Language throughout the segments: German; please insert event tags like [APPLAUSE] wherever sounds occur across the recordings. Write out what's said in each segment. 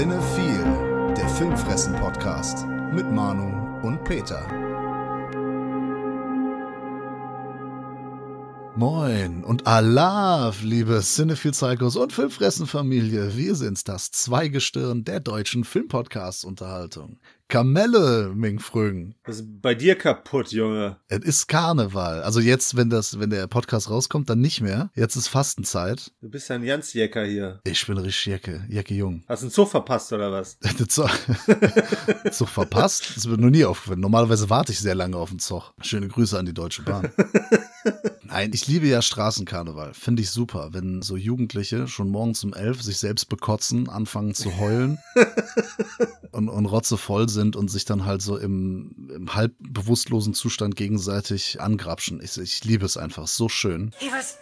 Cinephile, der Filmfressen-Podcast mit Manu und Peter. Moin und Allah, liebe Cinephile Psychos und Filmfressen-Familie. Wir sind's, das Zweigestirn der deutschen Filmpodcast-Unterhaltung. Kamelle, Ming Frögen. Was ist bei dir kaputt, Junge? Es ist Karneval. Also jetzt, wenn das, wenn der Podcast rauskommt, dann nicht mehr. Jetzt ist Fastenzeit. Du bist ja ein Jansjecker hier. Ich bin richtig Jacke, Jacke Jung. Hast du einen Zug verpasst oder was? [LAUGHS] Zug, [LAUGHS] Zug verpasst? Das wird noch nie aufgefallen. Normalerweise warte ich sehr lange auf den Zug. Schöne Grüße an die Deutsche Bahn. [LAUGHS] Nein, ich liebe ja Straßenkarneval. Finde ich super, wenn so Jugendliche schon morgens um elf sich selbst bekotzen, anfangen zu heulen [LAUGHS] und, und rotzevoll sind und sich dann halt so im, im halb bewusstlosen Zustand gegenseitig angrapschen. Ich, ich liebe es einfach. So schön. Hey, was,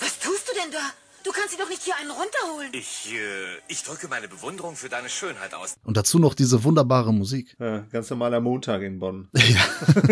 was tust du denn da? Du kannst dir doch nicht hier einen runterholen. Ich, äh, ich drücke meine Bewunderung für deine Schönheit aus. Und dazu noch diese wunderbare Musik. Ja, ganz normaler Montag in Bonn. [LAUGHS] Ja, [LAUGHS]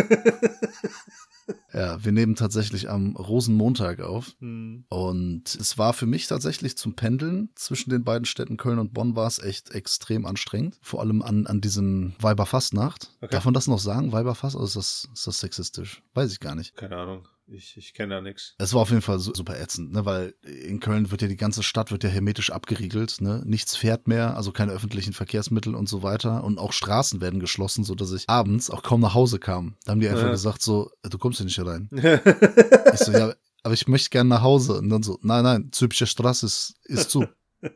wir nehmen tatsächlich am Rosenmontag auf. Hm. Und es war für mich tatsächlich zum Pendeln zwischen den beiden Städten Köln und Bonn war es echt extrem anstrengend. Vor allem an, an diesem Weiberfastnacht. Okay. Darf man das noch sagen? Weiberfast? Oder ist das, ist das sexistisch? Weiß ich gar nicht. Keine Ahnung. Ich, ich kenne da nix. Es war auf jeden Fall su- super ätzend, ne? weil in Köln wird ja die ganze Stadt wird ja hermetisch abgeriegelt, ne? Nichts fährt mehr, also keine öffentlichen Verkehrsmittel und so weiter und auch Straßen werden geschlossen, so dass ich abends auch kaum nach Hause kam. Da haben die einfach Ja. gesagt so, du kommst hier nicht rein. [LAUGHS] Ich so, ja, aber ich möchte gerne nach Hause. Und dann so, nein, nein, Zülpicher Straße ist, ist zu. [LAUGHS]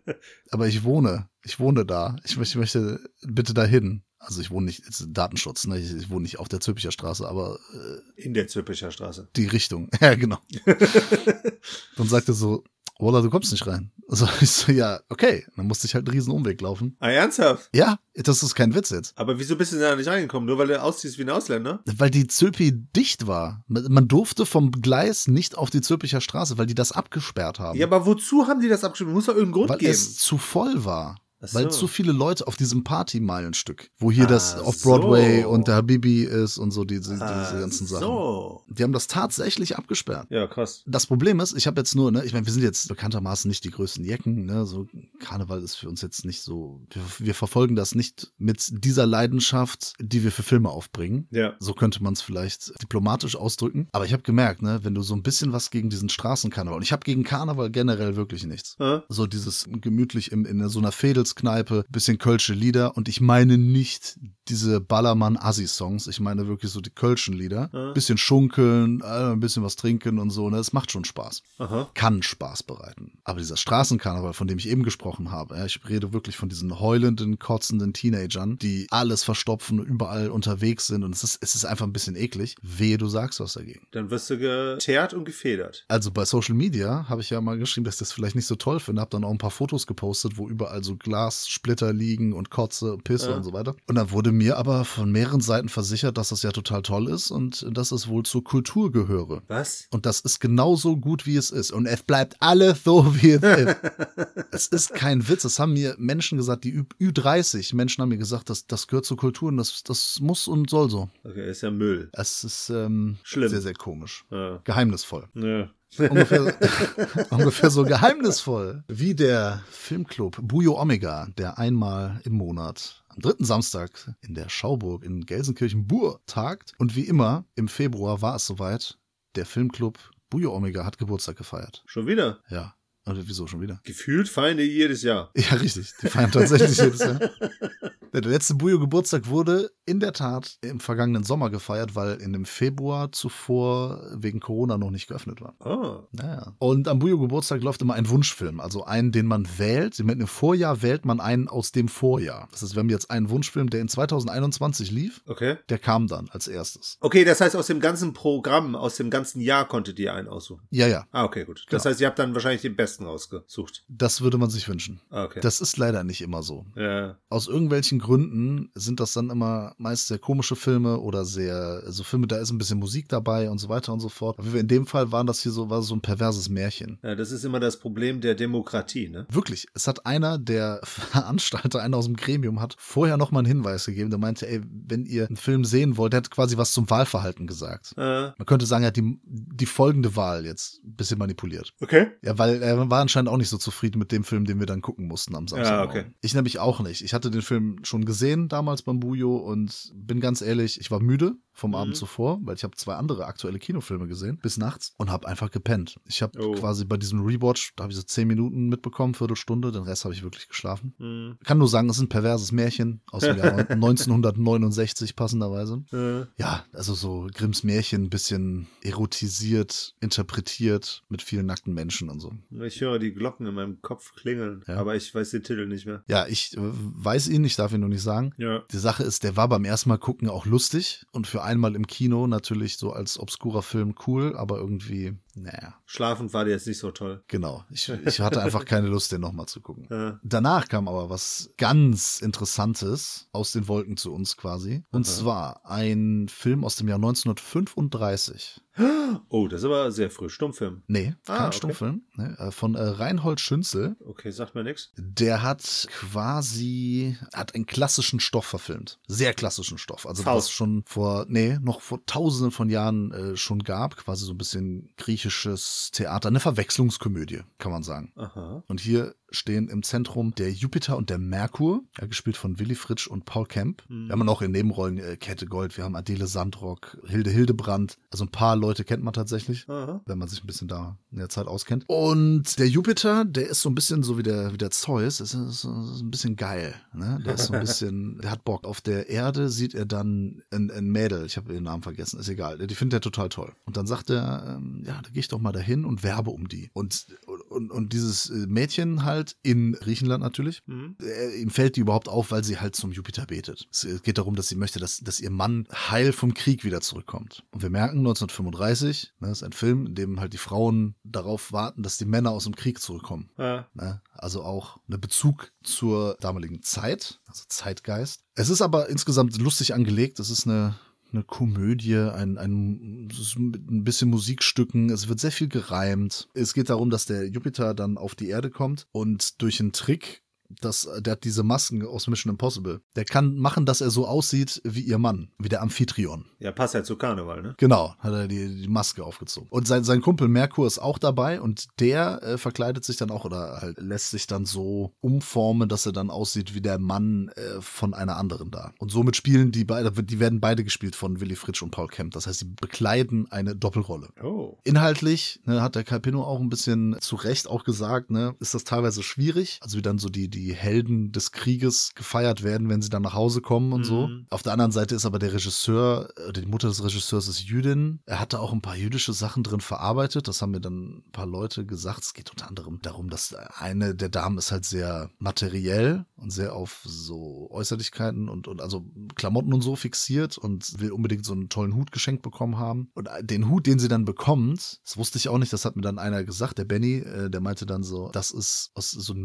aber ich wohne, ich wohne da. Ich möchte, ich möchte bitte dahin. Also ich wohne nicht, jetzt Datenschutz, ne? ich, ich wohne nicht auf der Zülpicher Straße, aber äh, In der Zülpicher Straße. die Richtung. [LAUGHS] Ja, genau. [LAUGHS] dann sagte so, Walla, du kommst nicht rein. Also [LAUGHS] ich so, ja, okay. Dann musste ich halt einen riesen Umweg laufen. Ah, ernsthaft? Ja, das ist kein Witz jetzt. Aber wieso bist du da nicht reingekommen? Nur weil du aussiehst wie ein Ausländer? Weil die Zülpi dicht war. Man durfte vom Gleis nicht auf die Zülpicher Straße, weil die das abgesperrt haben. Ja, aber wozu haben die das abgestimmt? Muss doch irgendeinen Grund weil geben. es zu voll war. Ach Weil so. zu viele Leute auf diesem Party-Meilenstück, wo hier das Ah, auf Broadway so. und der Habibi ist und so diese, diese Ah, ganzen Sachen. So. Die haben das tatsächlich abgesperrt. Ja, krass. Das Problem ist, ich habe jetzt nur, ne, ich meine, wir sind jetzt bekanntermaßen nicht die größten Jecken, ne, so Karneval ist für uns jetzt nicht so, wir, wir verfolgen das nicht mit dieser Leidenschaft, die wir für Filme aufbringen. Ja. So könnte man es vielleicht diplomatisch ausdrücken. Aber ich habe gemerkt, ne, wenn du so ein bisschen was gegen diesen Straßenkarneval, und ich habe gegen Karneval generell wirklich nichts. Hä? So dieses gemütlich im, in so einer Fädelskneipe, bisschen kölsche Lieder. Und ich meine nicht diese Ballermann-Assi-Songs. Ich meine wirklich so die kölschen Lieder. Ja. Bisschen schunkeln, äh, ein bisschen was trinken und so. Ne? Es macht schon Spaß. Aha. Kann Spaß bereiten. Aber dieser Straßenkarneval, von dem ich eben gesprochen habe, ja, ich rede wirklich von diesen heulenden, kotzenden Teenagern, die alles verstopfen, überall unterwegs sind. Und es ist, es ist einfach ein bisschen eklig. Wehe, du sagst was dagegen. Dann wirst du geteert und gefedert. Also bei Social Media habe ich ja mal geschrieben, dass ich das vielleicht nicht so toll finde, habe dann auch ein paar Fotos gepostet, wo überall so Glassplitter liegen und Kotze, Pisse Ja. und so weiter. Und dann wurde mir aber von mehreren Seiten versichert, dass das ja total toll ist und dass es wohl zur Kultur gehöre. Was? Und das ist genauso gut, wie es ist. Und es bleibt alles so, wie es ist. [LAUGHS] es ist kein Witz. Es haben mir Menschen gesagt, die Ü- Ü30 Menschen haben mir gesagt, das, das gehört zur Kultur und das, das muss und soll so. Okay, ist ja Müll. Es ist ähm, Schlimm. sehr, sehr komisch. Ja. Geheimnisvoll. Ja. Ungefähr, [LAUGHS] ungefähr so geheimnisvoll wie der Filmclub Bujo Omega, der einmal im Monat am dritten Samstag in der Schauburg in Gelsenkirchen-Bur tagt. Und wie immer, im Februar war es soweit, der Filmclub Bujo Omega hat Geburtstag gefeiert. Schon wieder. Ja. Und wieso schon wieder? Gefühlt Feinde jedes Jahr. Ja, richtig. Die feiern tatsächlich jedes Jahr. [LAUGHS] Der letzte Bujo-Geburtstag wurde in der Tat im vergangenen Sommer gefeiert, weil in dem Februar zuvor wegen Corona noch nicht geöffnet war. Ah. Naja. Und am Bujo-Geburtstag läuft immer ein Wunschfilm, also einen, den man wählt. Mit einem Vorjahr wählt man einen aus dem Vorjahr. Das heißt, wir haben jetzt einen Wunschfilm, der in 2021 lief. Okay. Der kam dann als erstes. Okay, das heißt, aus dem ganzen Programm, aus dem ganzen Jahr konntet ihr einen aussuchen. Ja, ja, Ah, okay, gut. Das Genau. heißt, ihr habt dann wahrscheinlich den besten rausgesucht. das würde man sich wünschen. Ah, okay. Das ist leider nicht immer so. ja. Aus irgendwelchen Gründen sind das dann immer meist sehr komische Filme oder sehr, so Filme, da ist ein bisschen Musik dabei und so weiter und so fort. Aber in dem Fall waren das hier so, war so ein perverses Märchen. ja, das ist immer das Problem der Demokratie, ne? Wirklich, es hat einer der [LAUGHS] Veranstalter, einer aus dem Gremium, hat vorher noch mal einen Hinweis gegeben. Der meinte, ey, wenn ihr einen Film sehen wollt, der hat quasi was zum Wahlverhalten gesagt. Äh, Man könnte sagen, er hat die, die folgende Wahl jetzt ein bisschen manipuliert. okay. Ja, weil er war anscheinend auch nicht so zufrieden mit dem Film, den wir dann gucken mussten am Samstag. Ja, okay. Ich nämlich auch nicht. Ich hatte den Film schon gesehen damals beim Bujo und bin ganz ehrlich, ich war müde vom Abend Mhm. zuvor, weil ich habe zwei andere aktuelle Kinofilme gesehen bis nachts und habe einfach gepennt. Ich habe Oh. quasi bei diesem Rewatch, da habe ich so zehn Minuten mitbekommen, Viertelstunde, den Rest habe ich wirklich geschlafen. Hm. Kann nur sagen, es ist ein perverses Märchen aus dem Jahr 1969 [LAUGHS] passenderweise. Äh, Ja, also so Grimms Märchen, ein bisschen erotisiert, interpretiert mit vielen nackten Menschen und so. ich höre die Glocken in meinem Kopf klingeln, Ja. aber ich weiß den Titel nicht mehr. Ja, ich äh, weiß ihn, ich darf ihn nur nicht sagen. Ja. Die Sache ist, der war beim ersten Mal gucken auch lustig und für einmal im Kino natürlich so als obskurer Film cool, aber irgendwie, naja, Schlafend war der jetzt nicht so toll. genau. Ich, ich hatte einfach [LAUGHS] keine Lust, den nochmal zu gucken. Äh, Danach kam aber was ganz Interessantes aus den Wolken zu uns quasi. Und Aha. zwar ein Film aus dem Jahr 1935. [GASPS] oh, das ist aber sehr früh. Stummfilm. Nee, kein Ah, okay. Stummfilm. Ne, äh, von äh, Reinhold Schünzel. Okay, sagt mir nichts. Der hat quasi, hat einen klassischen Stoff verfilmt. Sehr klassischen Stoff. Also Faust. was schon vor, nee, noch vor tausenden von Jahren äh, schon gab. Quasi so ein bisschen griechisches Theater. Eine Verwechslungskomödie, kann man sagen. Aha. Und hier stehen im Zentrum der Jupiter und der Merkur, ja, gespielt von Willy Fritsch und Paul Kemp. Mhm. Wir haben noch in Nebenrollen äh, Käthe Gold, wir haben Adele Sandrock, Hilde Hildebrand. Also ein paar Leute kennt man tatsächlich Aha. wenn man sich ein bisschen da in der Zeit auskennt. Und der Jupiter, der ist so ein bisschen so wie der, wie der Zeus, ist, ist, ist ein bisschen geil. Ne? Der ist so ein [LAUGHS] bisschen, der hat Bock. Auf der Erde sieht er dann ein, ein Mädel, ich habe den Namen vergessen, ist egal. Die findet er total toll. Und dann sagt er, ähm, ja, da gehe ich doch mal dahin und werbe um die. Und, und, und dieses äh, Mädchen halt in Griechenland natürlich, Mhm. äh, ihm fällt die überhaupt auf, weil sie halt zum Jupiter betet. Es äh, geht darum, dass sie möchte, dass, dass ihr Mann heil vom Krieg wieder zurückkommt. Und wir merken 1935, ne, das ist ein Film, in dem halt die Frauen darauf warten, dass die Männer aus dem Krieg zurückkommen. Ah, Ne? Also auch ein Bezug zur damaligen Zeit, also Zeitgeist. Es ist aber insgesamt lustig angelegt. Es ist eine eine Komödie, ein, ein, ein bisschen Musikstücken, es wird sehr viel gereimt. Es geht darum, dass der Jupiter dann auf die Erde kommt und durch einen Trick, das, der hat diese Masken aus Mission Impossible. Der kann machen, dass er so aussieht wie ihr Mann, wie der Amphitryon. ja, passt ja zu Karneval, ne? Genau, hat er die, die Maske aufgezogen. Und sein, sein Kumpel Merkur ist auch dabei und der äh, verkleidet sich dann auch oder halt lässt sich dann so umformen, dass er dann aussieht wie der Mann äh, von einer anderen da. Und somit spielen die beide, die werden beide gespielt von Willy Fritsch und Paul Kemp. Das heißt, sie bekleiden eine Doppelrolle. Oh. Inhaltlich ne, hat der Calpino auch ein bisschen zu Recht auch gesagt, ne, ist das teilweise schwierig. Also wie dann so die, die Helden des Krieges gefeiert werden, wenn sie dann nach Hause kommen und so. Mhm. Auf der anderen Seite ist aber der Regisseur, äh, die Mutter des Regisseurs ist Jüdin. Er hatte auch ein paar jüdische Sachen drin verarbeitet. Das haben mir dann ein paar Leute gesagt. Es geht unter anderem darum, dass eine der Damen ist halt sehr materiell und sehr auf so Äußerlichkeiten und, und also Klamotten und so fixiert und will unbedingt so einen tollen Hut geschenkt bekommen haben. Und den Hut, den sie dann bekommt, das wusste ich auch nicht, das hat mir dann einer gesagt, der Benny, äh, der meinte dann so, das ist aus so ein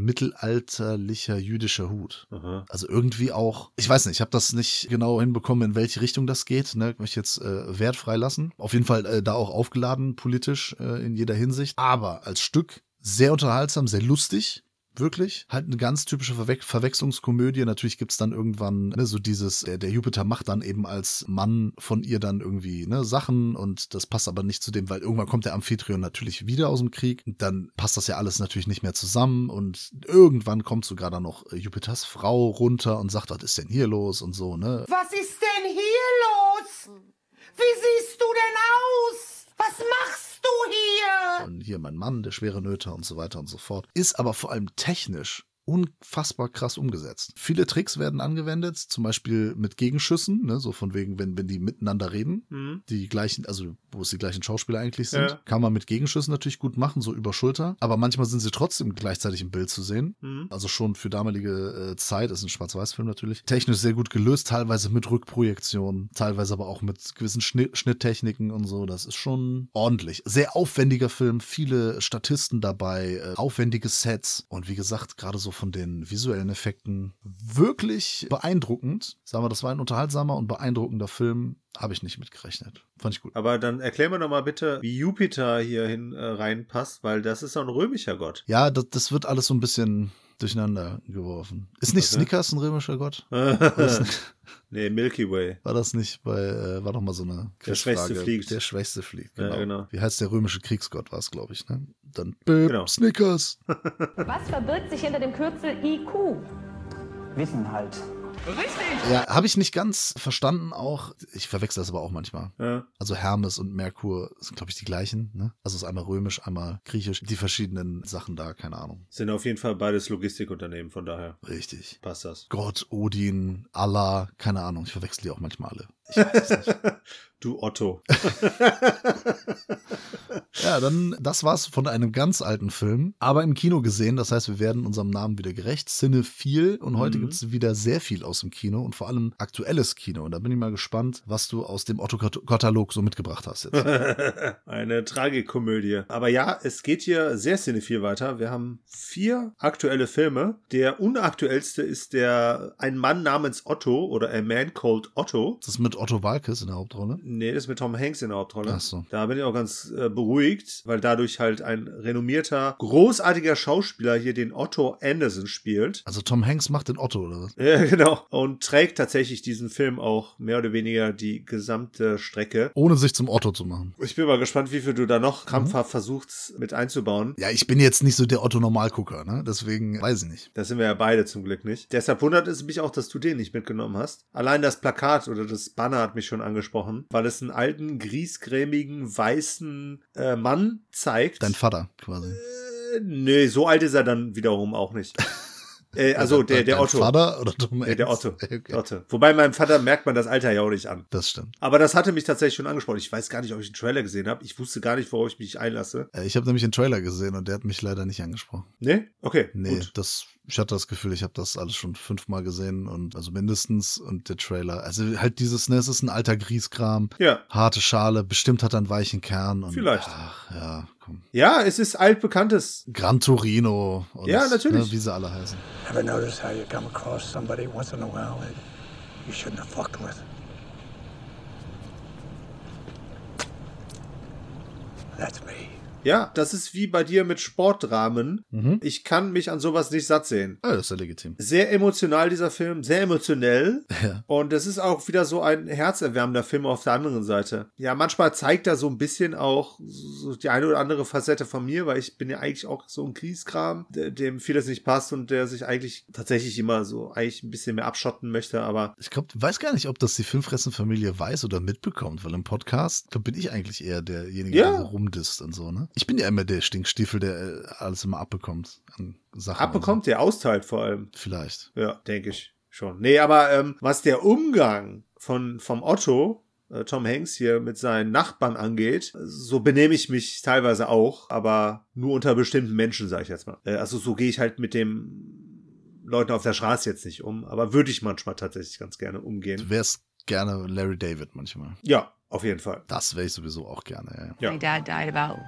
mittelalterlicher jüdischer Hut. Aha. Also irgendwie auch, ich weiß nicht, ich habe das nicht genau hinbekommen, in welche Richtung das geht. Ne? Möchte ich jetzt äh, wertfrei lassen. Auf jeden Fall äh, da auch aufgeladen politisch äh, in jeder Hinsicht. Aber als Stück sehr unterhaltsam, sehr lustig. Wirklich. Halt eine ganz typische Verwe Verwechslungskomödie. Natürlich gibt's dann irgendwann ne, so dieses, der, der Jupiter macht dann eben als Mann von ihr dann irgendwie ne, Sachen und das passt aber nicht zu dem, weil irgendwann kommt der Amphitryon natürlich wieder aus dem Krieg. Dann passt das ja alles natürlich nicht mehr zusammen und irgendwann kommt sogar dann noch äh, Jupiters Frau runter und sagt, was ist denn hier los und so, ne? Was ist denn hier los? Wie siehst du denn aus? Was machst du hier? und hier mein Mann, der schwere Nöter und so weiter und so fort. Ist aber vor allem technisch unfassbar krass umgesetzt. Viele Tricks werden angewendet, zum Beispiel mit Gegenschüssen, ne, so von wegen, wenn, wenn die miteinander reden, Mhm. die gleichen, also wo es die gleichen Schauspieler eigentlich sind, Ja. kann man mit Gegenschüssen natürlich gut machen, so über Schulter, aber manchmal sind sie trotzdem gleichzeitig im Bild zu sehen. Mhm. Also schon für damalige äh, Zeit, ist ein Schwarz-Weiß-Film natürlich. Technisch sehr gut gelöst, teilweise mit Rückprojektion, teilweise aber auch mit gewissen Schnitt, Schnitttechniken und so. Das ist schon ordentlich. Sehr aufwendiger Film, viele Statisten dabei, äh, aufwendige Sets und wie gesagt, gerade so von den visuellen Effekten wirklich beeindruckend. Sagen wir, das war ein unterhaltsamer und beeindruckender Film. Habe ich nicht mitgerechnet. Fand ich gut. Aber dann erklär mir doch mal bitte, wie Jupiter hierhin äh, reinpasst, weil das ist doch ein römischer Gott. Ja, das, das wird alles so ein bisschen durcheinander geworfen. Ist nicht Was, ne? Snickers ein römischer Gott? [LAUGHS] Nee, Milky Way. war das nicht bei, äh, war doch mal so eine Der Schwächste fliegt. Der Schwächste fliegt, Ja, genau. genau. Wie heißt der römische Kriegsgott, war es, glaube ich, ne? Dann, Bip, Genau. Snickers. Was verbirgt sich hinter dem Kürzel IQ? Wissen halt. Ja, habe ich nicht ganz verstanden auch. Ich verwechsel das aber auch manchmal. Ja. Also Hermes und Merkur sind, glaube ich, die gleichen. Ne? Also es ist einmal römisch, einmal griechisch. Die verschiedenen Sachen da, keine Ahnung. Sind auf jeden Fall beides Logistikunternehmen, von daher Richtig. passt das. Gott, Odin, Allah, keine Ahnung. Ich verwechsel die auch manchmal alle. Ich weiß es nicht. Du Otto. [LAUGHS] Ja, dann, das war's von einem ganz alten Film, aber im Kino gesehen. Das heißt, wir werden unserem Namen wieder gerecht. Cinephil. Und heute Mhm. gibt's wieder sehr viel aus dem Kino und vor allem aktuelles Kino. Und da bin ich mal gespannt, was du aus dem Otto-Katalog so mitgebracht hast jetzt. [LAUGHS] Eine Tragikomödie. Aber ja, es geht hier sehr cinephil weiter. Wir haben vier aktuelle Filme. Der unaktuellste ist der Ein Mann namens Otto oder A Man Called Otto. Das ist mit Otto Walkes in der Hauptrolle. Nee, das ist mit Tom Hanks in der Hauptrolle. Ach so. Da bin ich auch ganz äh, beruhigt, weil dadurch halt ein renommierter, großartiger Schauspieler hier den Otto Anderson spielt. Also Tom Hanks macht den Otto, oder was? Ja, [LAUGHS] genau. Und trägt tatsächlich diesen Film auch mehr oder weniger die gesamte Strecke. Ohne sich zum Otto zu machen. Ich bin mal gespannt, wie viel du da noch krampfhaft versuchst mit einzubauen. Ja, ich bin jetzt nicht so der Otto-Normalgucker, ne? Deswegen weiß ich nicht. Das sind wir ja beide zum Glück nicht. Deshalb wundert es mich auch, dass du den nicht mitgenommen hast. Allein das Plakat oder das Banner hat mich schon angesprochen, weil es einen alten, griesgrämigen, weißen äh, Mann zeigt. Dein Vater quasi. äh, nee, so alt ist er dann wiederum auch nicht. [LAUGHS] äh, also der, der Dein Otto. Vater oder Tom Nee, der Hanks? Otto. Okay. Otto. Wobei meinem Vater merkt man das Alter ja auch nicht an. Das stimmt. Aber das hatte mich tatsächlich schon angesprochen. Ich weiß gar nicht, ob ich einen Trailer gesehen habe. Ich wusste gar nicht, worauf ich mich einlasse. Äh, Ich habe nämlich den Trailer gesehen und der hat mich leider nicht angesprochen. Nee? Okay, Nee, gut. das, ich hatte das Gefühl, ich habe das alles schon fünfmal gesehen und also mindestens und der Trailer. Also halt dieses, ne, es ist ein alter Grieskram, Ja. harte Schale, bestimmt hat er einen weichen Kern und Vielleicht. Ach, ja, komm. Ja, es ist altbekanntes. Gran Torino und Ja, natürlich. Ne, wie sie alle heißen. Ever notice how you come across somebody once in a while that you shouldn't have fucked with? That's me. Ja, das ist wie bei dir mit Sportdramen. Mhm. Ich kann mich an sowas nicht satt sehen. Ja, das ist ja legitim. Sehr emotional, dieser Film, sehr emotionell. [LAUGHS] Ja. Und es ist auch wieder so ein herzerwärmender Film auf der anderen Seite. Ja, manchmal zeigt er so ein bisschen auch so die eine oder andere Facette von mir, weil ich bin ja eigentlich auch so ein Kriegskram, der- dem vieles nicht passt und der sich eigentlich tatsächlich immer so eigentlich ein bisschen mehr abschotten möchte, aber Ich glaube, weiß gar nicht, ob das die Filmfressen-Familie weiß oder mitbekommt, weil im Podcast glaub, bin ich eigentlich eher derjenige, Ja. der so rumdisst und so, ne? Ich bin ja immer der Stinkstiefel, der äh, alles immer abbekommt an Sachen. abbekommt, der austeilt vor allem. So. Vielleicht. Ja, denke ich schon. Nee, aber ähm, was der Umgang von vom Otto, äh, Tom Hanks hier mit seinen Nachbarn angeht, so benehme ich mich teilweise auch, aber nur unter bestimmten Menschen, sage ich jetzt mal. Äh, also so gehe ich halt mit dem Leuten auf der Straße jetzt nicht um, aber würde ich manchmal tatsächlich ganz gerne Du umgehen. wärst gerne Larry David manchmal. Ja, auf jeden Fall. Das wäre ich sowieso auch gerne, ja. My dad died about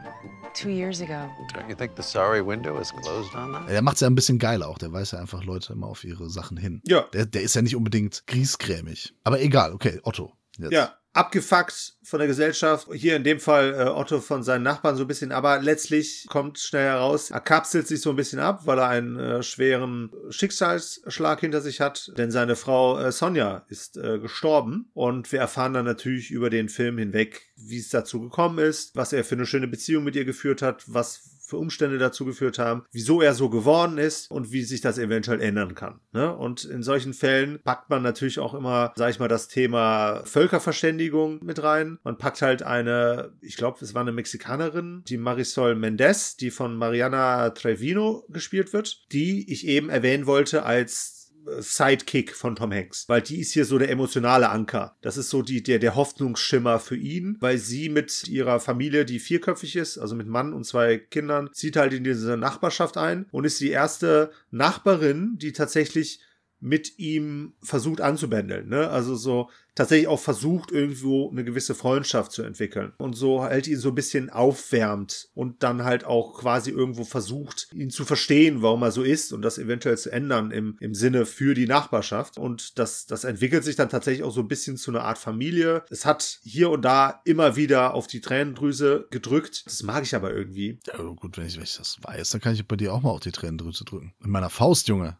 two years ago. Don't you think the sorry window is closed on that? Der macht es ja ein bisschen geiler auch. Der weist ja einfach Leute immer auf ihre Sachen hin. Ja. Der, der ist ja nicht unbedingt griesgrämig. Aber egal, okay, Otto. Jetzt. Ja, abgefuckt von der Gesellschaft. Hier in dem Fall äh, Otto von seinen Nachbarn so ein bisschen, aber letztlich kommt schnell heraus, er kapselt sich so ein bisschen ab, weil er einen äh, schweren Schicksalsschlag hinter sich hat, denn seine Frau äh, Sonja ist äh, gestorben. Und wir erfahren dann natürlich über den Film hinweg, wie es dazu gekommen ist, was er für eine schöne Beziehung mit ihr geführt hat, was für Umstände dazu geführt haben, wieso er so geworden ist und wie sich das eventuell ändern kann. Ne? Und in solchen Fällen packt man natürlich auch immer, sag ich mal, das Thema Völkerverständigung mit rein. Man packt halt eine, ich glaube, es war eine Mexikanerin, die Marisol Mendez, die von Mariana Trevino gespielt wird, die ich eben erwähnen wollte als Sidekick von Tom Hanks, weil die ist hier so der emotionale Anker. Das ist so die, der, der Hoffnungsschimmer für ihn, weil sie mit ihrer Familie, die vierköpfig ist, also mit Mann und zwei Kindern, zieht halt in diese Nachbarschaft ein und ist die erste Nachbarin, die tatsächlich mit ihm versucht anzubändeln. Ne? Also so tatsächlich auch versucht, irgendwo eine gewisse Freundschaft zu entwickeln. Und so halt ihn so ein bisschen aufwärmt und dann halt auch quasi irgendwo versucht, ihn zu verstehen, warum er so ist und das eventuell zu ändern im, im Sinne für die Nachbarschaft. Und das, das entwickelt sich dann tatsächlich auch so ein bisschen zu einer Art Familie. Es hat hier und da immer wieder auf die Tränendrüse gedrückt. Das mag ich aber irgendwie. Ja, gut, wenn ich, wenn ich das weiß, dann kann ich bei dir auch mal auf die Tränendrüse drücken. In meiner Faust, Junge.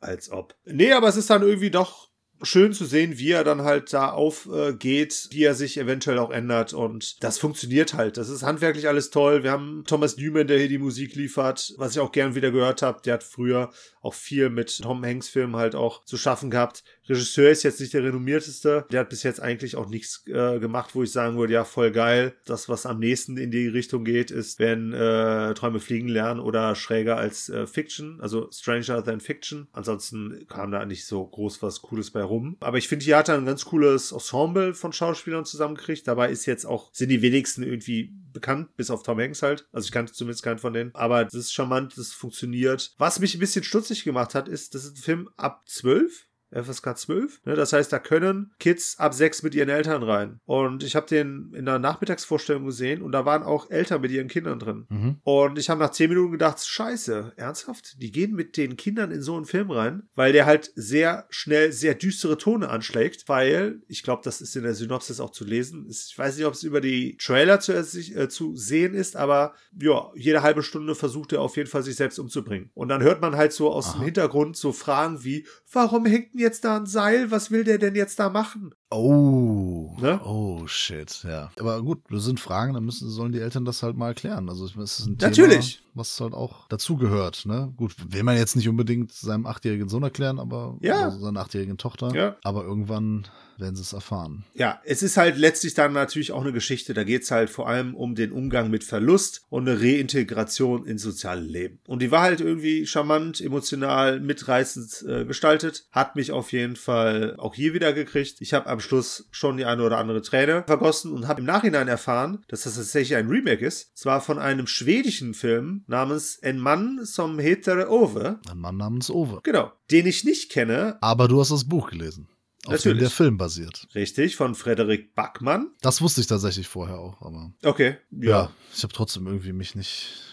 Als ob. Nee, aber es ist dann irgendwie doch schön zu sehen, wie er dann halt da aufgeht, wie er sich eventuell auch ändert und das funktioniert halt. Das ist handwerklich alles toll. Wir haben Thomas Newman, der hier die Musik liefert, was ich auch gern wieder gehört habe. Der hat früher auch viel mit Tom Hanks Filmen halt auch zu schaffen gehabt. Regisseur ist jetzt nicht der renommierteste. Der hat bis jetzt eigentlich auch nichts äh, gemacht, wo ich sagen würde, ja, voll geil. Das, was am nächsten in die Richtung geht, ist, wenn äh, Träume fliegen lernen oder schräger als äh, Fiction, also Stranger Than Fiction. Ansonsten kam da nicht so groß was Cooles bei rum. Aber ich finde, hier hat er ein ganz cooles Ensemble von Schauspielern zusammengekriegt. Dabei ist jetzt auch, sind die wenigsten irgendwie bekannt, bis auf Tom Hanks halt. Also ich kannte zumindest keinen von denen. Aber das ist charmant, das funktioniert. Was mich ein bisschen stutzig gemacht hat, ist, das ist ein Film ab 12 FSK 12. Ne? Das heißt, da können Kids ab 6 mit ihren Eltern rein. Und ich habe den in der Nachmittagsvorstellung gesehen und da waren auch Eltern mit ihren Kindern drin. Mhm. Und ich habe nach 10 Minuten gedacht, scheiße, ernsthaft? Die gehen mit den Kindern in so einen Film rein, weil der halt sehr schnell sehr düstere Tone anschlägt, weil, ich glaube, das ist in der Synopsis auch zu lesen. Ich weiß nicht, ob es über die Trailer zu, äh, zu sehen ist, aber ja, jede halbe Stunde versucht er auf jeden Fall sich selbst umzubringen. Und dann hört man halt so aus Aha. dem Hintergrund so Fragen wie, warum hängt jetzt da ein Seil? Was will der denn jetzt da machen? Oh. Ne? Oh, shit, ja. Aber gut, das sind Fragen, dann müssen, sollen die Eltern das halt mal erklären. Also, es ist ein Natürlich. Thema, was halt auch dazugehört, ne? Gut, will man jetzt nicht unbedingt seinem achtjährigen Sohn erklären, aber Ja. oder seiner achtjährigen Tochter. Ja. Aber irgendwann werden sie es erfahren. Ja, es ist halt letztlich dann natürlich auch eine Geschichte. Da geht's halt vor allem um den Umgang mit Verlust und eine Reintegration ins soziale Leben. Und die war halt irgendwie charmant, emotional, mitreißend äh, gestaltet. Hat mich auf jeden Fall auch hier wieder gekriegt. Ich habe am Schluss schon die eine oder andere Träne vergossen und habe im Nachhinein erfahren, dass das tatsächlich ein Remake ist. Zwar von einem schwedischen Film namens En Mann som heter Ove. Ein Mann namens Ove. Genau. Den ich nicht kenne. Aber du hast das Buch gelesen. Auf dem der Film basiert. Richtig, von Frederik Backmann. Das wusste ich tatsächlich vorher auch, aber Okay. ja, ich habe trotzdem irgendwie mich nicht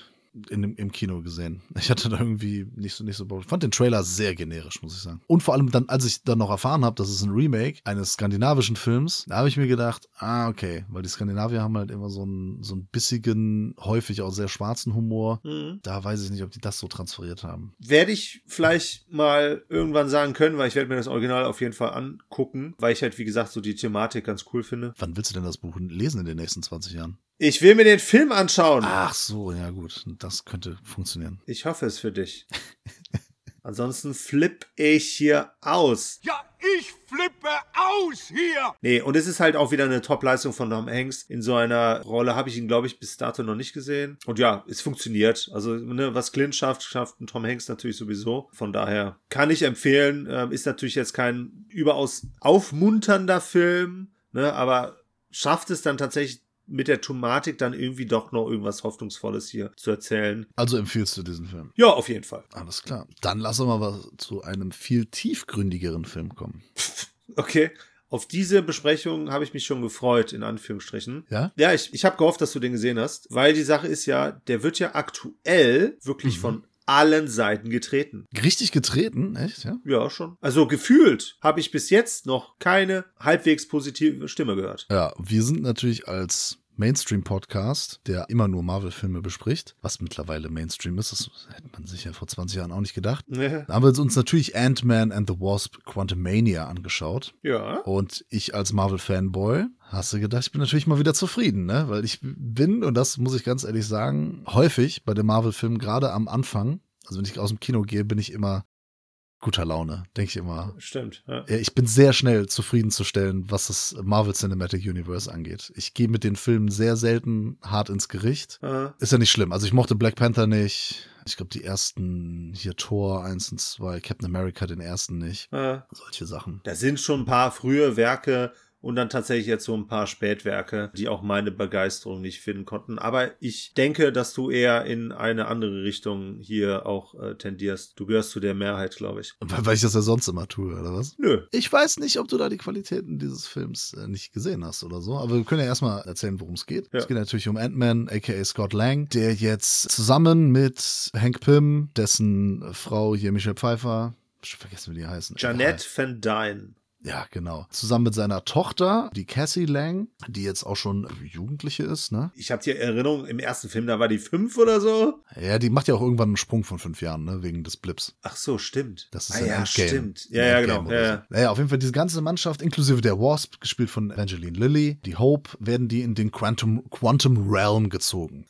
in dem, im Kino gesehen. [LAUGHS] Ich hatte da irgendwie nicht so nicht so Bock. Ich fand den Trailer sehr generisch, muss ich sagen. Und vor allem dann, als ich dann noch erfahren habe, dass es ein Remake eines skandinavischen Films, da habe ich mir gedacht, ah, okay, weil die Skandinavier haben halt immer so einen, so einen bissigen, häufig auch sehr schwarzen Humor. Mhm. Da weiß ich nicht, ob die das so transferiert haben. werde ich vielleicht mal irgendwann sagen können, weil ich werde mir das Original auf jeden Fall angucken, weil ich halt, wie gesagt, so die Thematik ganz cool finde. Wann willst du denn das Buch lesen in den nächsten 20 Jahren? Ich will mir den Film anschauen. Ach so, ja gut, das könnte funktionieren. Ich hoffe es für dich. [LAUGHS] Ansonsten flipp ich hier aus. Ja, ich flippe aus hier! Nee, und es ist halt auch wieder eine Top-Leistung von Tom Hanks. In so einer Rolle habe ich ihn, glaube ich, bis dato noch nicht gesehen. Und ja, es funktioniert. Also, ne, was Clint schafft, schafft ein Tom Hanks natürlich sowieso. Von daher kann ich empfehlen. Ähm, ist natürlich jetzt kein überaus aufmunternder Film, ne, aber schafft es dann tatsächlich mit der Thematik dann irgendwie doch noch irgendwas Hoffnungsvolles hier zu erzählen. Also empfiehlst du diesen Film? Ja, auf jeden Fall. Alles klar. Dann lass uns mal was zu einem viel tiefgründigeren Film kommen. [LAUGHS] Okay. Auf diese Besprechung habe ich mich schon gefreut, in Anführungsstrichen. Ja? Ja, ich, ich habe gehofft, dass du den gesehen hast, weil die Sache ist ja, der wird ja aktuell wirklich Mhm. von allen Seiten getreten. Richtig getreten, echt, ja? Ja, schon. Also gefühlt habe ich bis jetzt noch keine halbwegs positive Stimme gehört. Ja, wir sind natürlich als Mainstream-Podcast, der immer nur Marvel-Filme bespricht, was mittlerweile Mainstream ist, das hätte man sich ja vor 20 Jahren auch nicht gedacht. Ja. Da haben wir uns natürlich Ant-Man and the Wasp Quantumania angeschaut. Ja. Und ich als Marvel-Fanboy hast du gedacht, ich bin natürlich mal wieder zufrieden, ne? Weil ich bin, und das muss ich ganz ehrlich sagen, häufig bei den Marvel-Filmen, gerade am Anfang, also wenn ich aus dem Kino gehe, bin ich immer guter Laune, denke ich immer. Stimmt. Ja. Ich bin sehr schnell zufriedenzustellen, was das Marvel Cinematic Universe angeht. Ich gehe mit den Filmen sehr selten hart ins Gericht. Äh, Ist ja nicht schlimm. Also ich mochte Black Panther nicht. Ich glaube, die ersten hier Thor 1 und 2, Captain America den ersten nicht. äh. Solche Sachen. Da sind schon ein paar frühe Werke und dann tatsächlich jetzt so ein paar Spätwerke, die auch meine Begeisterung nicht finden konnten. Aber ich denke, dass du eher in eine andere Richtung hier auch äh, tendierst. Du gehörst zu der Mehrheit, glaube ich. Weil ich das ja sonst immer tue, oder was? Nö. Ich weiß nicht, ob du da die Qualitäten dieses Films äh, nicht gesehen hast oder so, aber wir können ja erstmal erzählen, worum es geht. Ja. Es geht natürlich um Ant-Man, aka Scott Lang, der jetzt zusammen mit Hank Pym, dessen Frau hier Michelle Pfeiffer, schon vergessen, wie die heißen. Jeanette Van Dyne. Ja, genau. Zusammen mit seiner Tochter, die Cassie Lang, die jetzt auch schon Jugendliche ist, ne? Ich habe die Erinnerung, im ersten Film, da war die fünf oder so. Ja, die macht ja auch irgendwann einen Sprung von fünf Jahren, ne? Wegen des Blips. Ach so, stimmt. Das ist ah, ein ja, Endgame. stimmt. Ja, ja, genau. Ja, ja. Naja, auf jeden Fall diese ganze Mannschaft, inklusive der Wasp, gespielt von Evangeline Lilly, die Hope, werden die in den Quantum, Quantum Realm gezogen.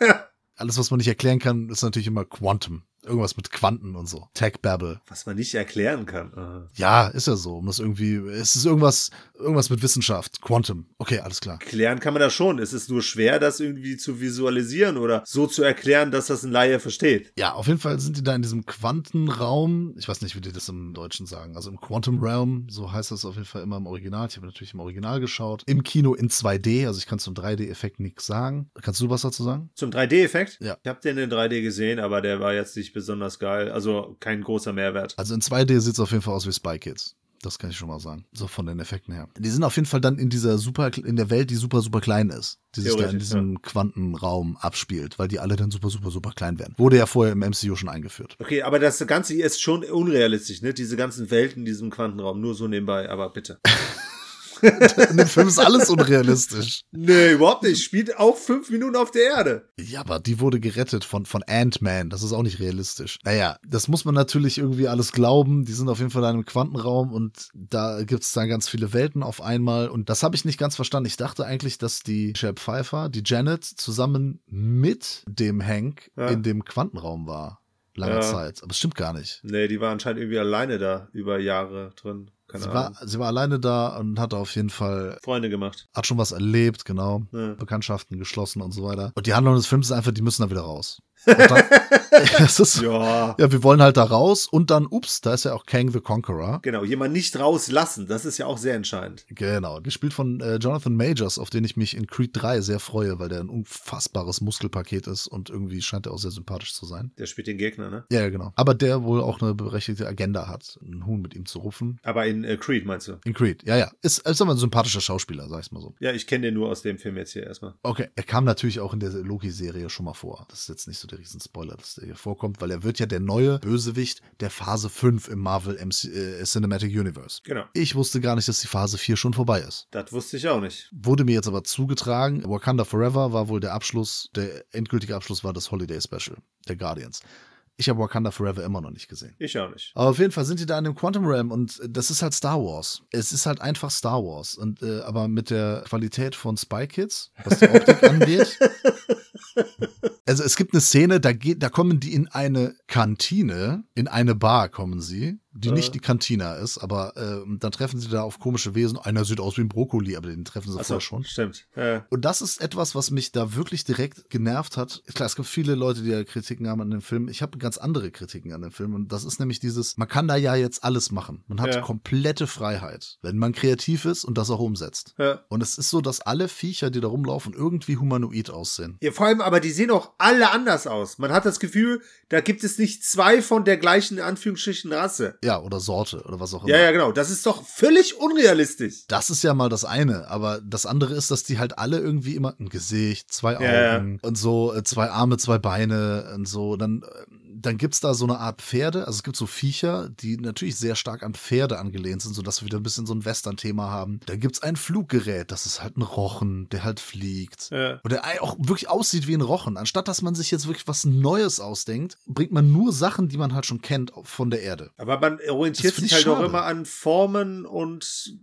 [LAUGHS] Alles, was man nicht erklären kann, ist natürlich immer Quantum. Irgendwas mit Quanten und so. Tech-Babble. Was man nicht erklären kann. Aha. Ja, ist ja so. Um das irgendwie, es ist irgendwas, irgendwas mit Wissenschaft. Quantum. Okay, alles klar. Klären kann man das schon. Es ist nur schwer, das irgendwie zu visualisieren oder so zu erklären, dass das ein Laie versteht. Ja, auf jeden Fall sind die da in diesem Quantenraum. Ich weiß nicht, wie die das im Deutschen sagen. Also im Quantum Realm, so heißt das auf jeden Fall immer im Original. Ich habe natürlich im Original geschaut. Im Kino in 2D, also ich kann zum 3D-Effekt nichts sagen. Kannst du was dazu sagen? Zum 3D-Effekt? Ja. Ich habe den in 3D gesehen, aber der war jetzt nicht besonders geil. Also kein großer Mehrwert. Also in 2D sieht es auf jeden Fall aus wie Spy Kids. Das kann ich schon mal sagen. So von den Effekten her. Die sind auf jeden Fall dann in dieser super, in der Welt, die super, super klein ist. Die sich da in diesem Quantenraum abspielt, weil die alle dann super, super, super klein werden. Wurde ja vorher im MCU schon eingeführt. Okay, aber das Ganze hier ist schon unrealistisch, ne? Diese ganzen Welten in diesem Quantenraum. Nur so nebenbei, aber bitte. [LAUGHS] [LAUGHS] In dem Film ist alles unrealistisch. nee, überhaupt nicht. Spielt auch fünf Minuten auf der Erde. Ja, aber die wurde gerettet von, von Ant-Man. Das ist auch nicht realistisch. Naja, das muss man natürlich irgendwie alles glauben. Die sind auf jeden Fall in einem Quantenraum und da gibt's dann ganz viele Welten auf einmal. Und das habe ich nicht ganz verstanden. Ich dachte eigentlich, dass die Michelle Pfeiffer, die Janet, zusammen mit dem Hank Ja. in dem Quantenraum war. Lange Ja. Zeit. Aber es stimmt gar nicht. Nee, die war anscheinend irgendwie alleine da über Jahre drin. Keine Sie war, sie war alleine da und hatte auf jeden Fall, Freunde gemacht. hat schon was erlebt, genau. Ja. Bekanntschaften geschlossen und so weiter. Und die Handlung des Films ist einfach, die müssen da wieder raus. Dann, [LAUGHS] [LAUGHS] ist, Ja. Ja, wir wollen halt da raus und dann, ups, da ist ja auch Kang the Conqueror. Genau, jemand nicht rauslassen. Das ist ja auch sehr entscheidend. Genau, gespielt von äh, Jonathan Majors, auf den ich mich in Creed 3 sehr freue, weil der ein unfassbares Muskelpaket ist und irgendwie scheint er auch sehr sympathisch zu sein. Der spielt den Gegner, ne? Ja, ja, genau. Aber der wohl auch eine berechtigte Agenda hat, einen Huhn mit ihm zu rufen. Aber in äh, Creed meinst du? In Creed, ja, ja. Ist, ist aber ein sympathischer Schauspieler, sag ich mal so. Ja, ich kenne den nur aus dem Film jetzt hier erstmal. Okay, er kam natürlich auch in der Loki-Serie schon mal vor. Das ist jetzt nicht so der Riesenspoiler, dass der hier vorkommt, weil er wird ja der neue Bösewicht der Phase 5 im Marvel MC, äh, Cinematic Universe. Genau. Ich wusste gar nicht, dass die Phase 4 schon vorbei ist. Das wusste ich auch nicht. Wurde mir jetzt aber zugetragen, Wakanda Forever war wohl der Abschluss, der endgültige Abschluss war das Holiday Special der Guardians. Ich habe Wakanda Forever immer noch nicht gesehen. Ich auch nicht. Aber auf jeden Fall sind die da in dem Quantum Realm und das ist halt Star Wars. Es ist halt einfach Star Wars. Und äh, aber mit der Qualität von Spy Kids, was die Optik [LAUGHS] angeht. Also es gibt eine Szene, da geht, da kommen die in eine Kantine, in eine Bar kommen sie, die Äh. nicht die Kantina ist, aber äh, dann treffen sie da auf komische Wesen. Einer sieht aus wie ein Brokkoli, aber den treffen sie Achso, vorher schon. stimmt. Ja. Und das ist etwas, was mich da wirklich direkt genervt hat. Klar, es gibt viele Leute, die ja Kritiken haben an dem Film. Ich habe ganz andere Kritiken an dem Film. Und das ist nämlich dieses, man kann da ja jetzt alles machen. Man hat Ja. komplette Freiheit, wenn man kreativ ist und das auch umsetzt. Ja. Und es ist so, dass alle Viecher, die da rumlaufen, irgendwie humanoid aussehen. Ja, vor allem, aber die sehen auch alle anders aus. Man hat das Gefühl, da gibt es nicht zwei von der gleichen, in Anführungsstrichen, Rasse. Ja, oder Sorte oder was auch immer. Ja, ja, genau. Das ist doch völlig unrealistisch. Das ist ja mal das eine, aber das andere ist, dass die halt alle irgendwie immer ein Gesicht, zwei Ja, Augen und so, äh, zwei Arme, zwei Beine und so. Dann, dann gibt's da so eine Art Pferde, also es gibt so Viecher, die natürlich sehr stark an Pferde angelehnt sind, sodass wir wieder ein bisschen so ein Western-Thema haben. Dann gibt's ein Fluggerät, das ist halt ein Rochen, der halt fliegt. Ja. Und der auch wirklich aussieht wie ein Rochen. Anstatt dass man sich jetzt wirklich was Neues ausdenkt, bringt man nur Sachen, die man halt schon kennt von der Erde. Aber man orientiert sich ich halt auch schade. immer an Formen und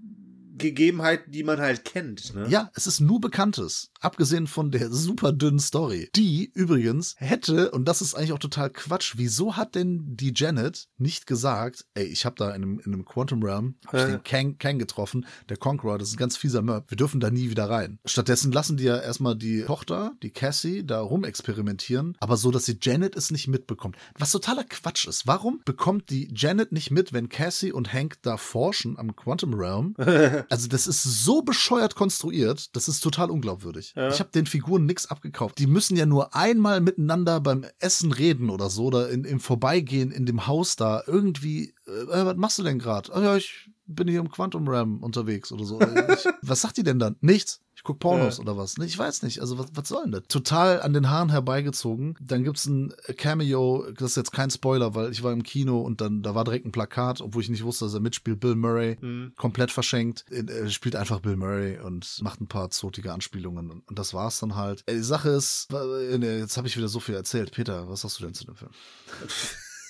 Gegebenheiten, die man halt kennt. Ne? Ja, es ist nur Bekanntes, abgesehen von der super dünnen Story. Die übrigens hätte, und das ist eigentlich auch total Quatsch, wieso hat denn die Janet nicht gesagt, ey, ich habe da in einem, in einem Quantum Realm, hab ich Äh. den Kang, Kang getroffen, der Conqueror, das ist ein ganz fieser Möb, wir dürfen da nie wieder rein. Stattdessen lassen die ja erstmal die Tochter, die Cassie, da rumexperimentieren, aber so, dass die Janet es nicht mitbekommt. Was totaler Quatsch ist. Warum bekommt die Janet nicht mit, wenn Cassie und Hank da forschen am Quantum Realm? [LAUGHS] Also das ist so bescheuert konstruiert, das ist total unglaubwürdig. Ja. Ich habe den Figuren nichts abgekauft. Die müssen ja nur einmal miteinander beim Essen reden oder so, oder in, im Vorbeigehen in dem Haus da irgendwie. Äh, was machst du denn gerade? Ah ja, ich bin hier im Quantum Ram unterwegs oder so. Ich, [LAUGHS] was sagt die denn dann? Nichts. Ich guck Pornos Ja. oder was? Ich weiß nicht. Also was, was soll denn das? Total an den Haaren herbeigezogen. Dann gibt's ein Cameo, das ist jetzt kein Spoiler, weil ich war im Kino und dann da war direkt ein Plakat, obwohl ich nicht wusste, dass er mitspielt. Bill Murray, Mhm. komplett verschenkt. Er spielt einfach Bill Murray und macht ein paar zotige Anspielungen und, das war's dann halt. Äh, Die Sache ist, äh, jetzt habe ich wieder so viel erzählt. Peter, was sagst du denn zu dem Film?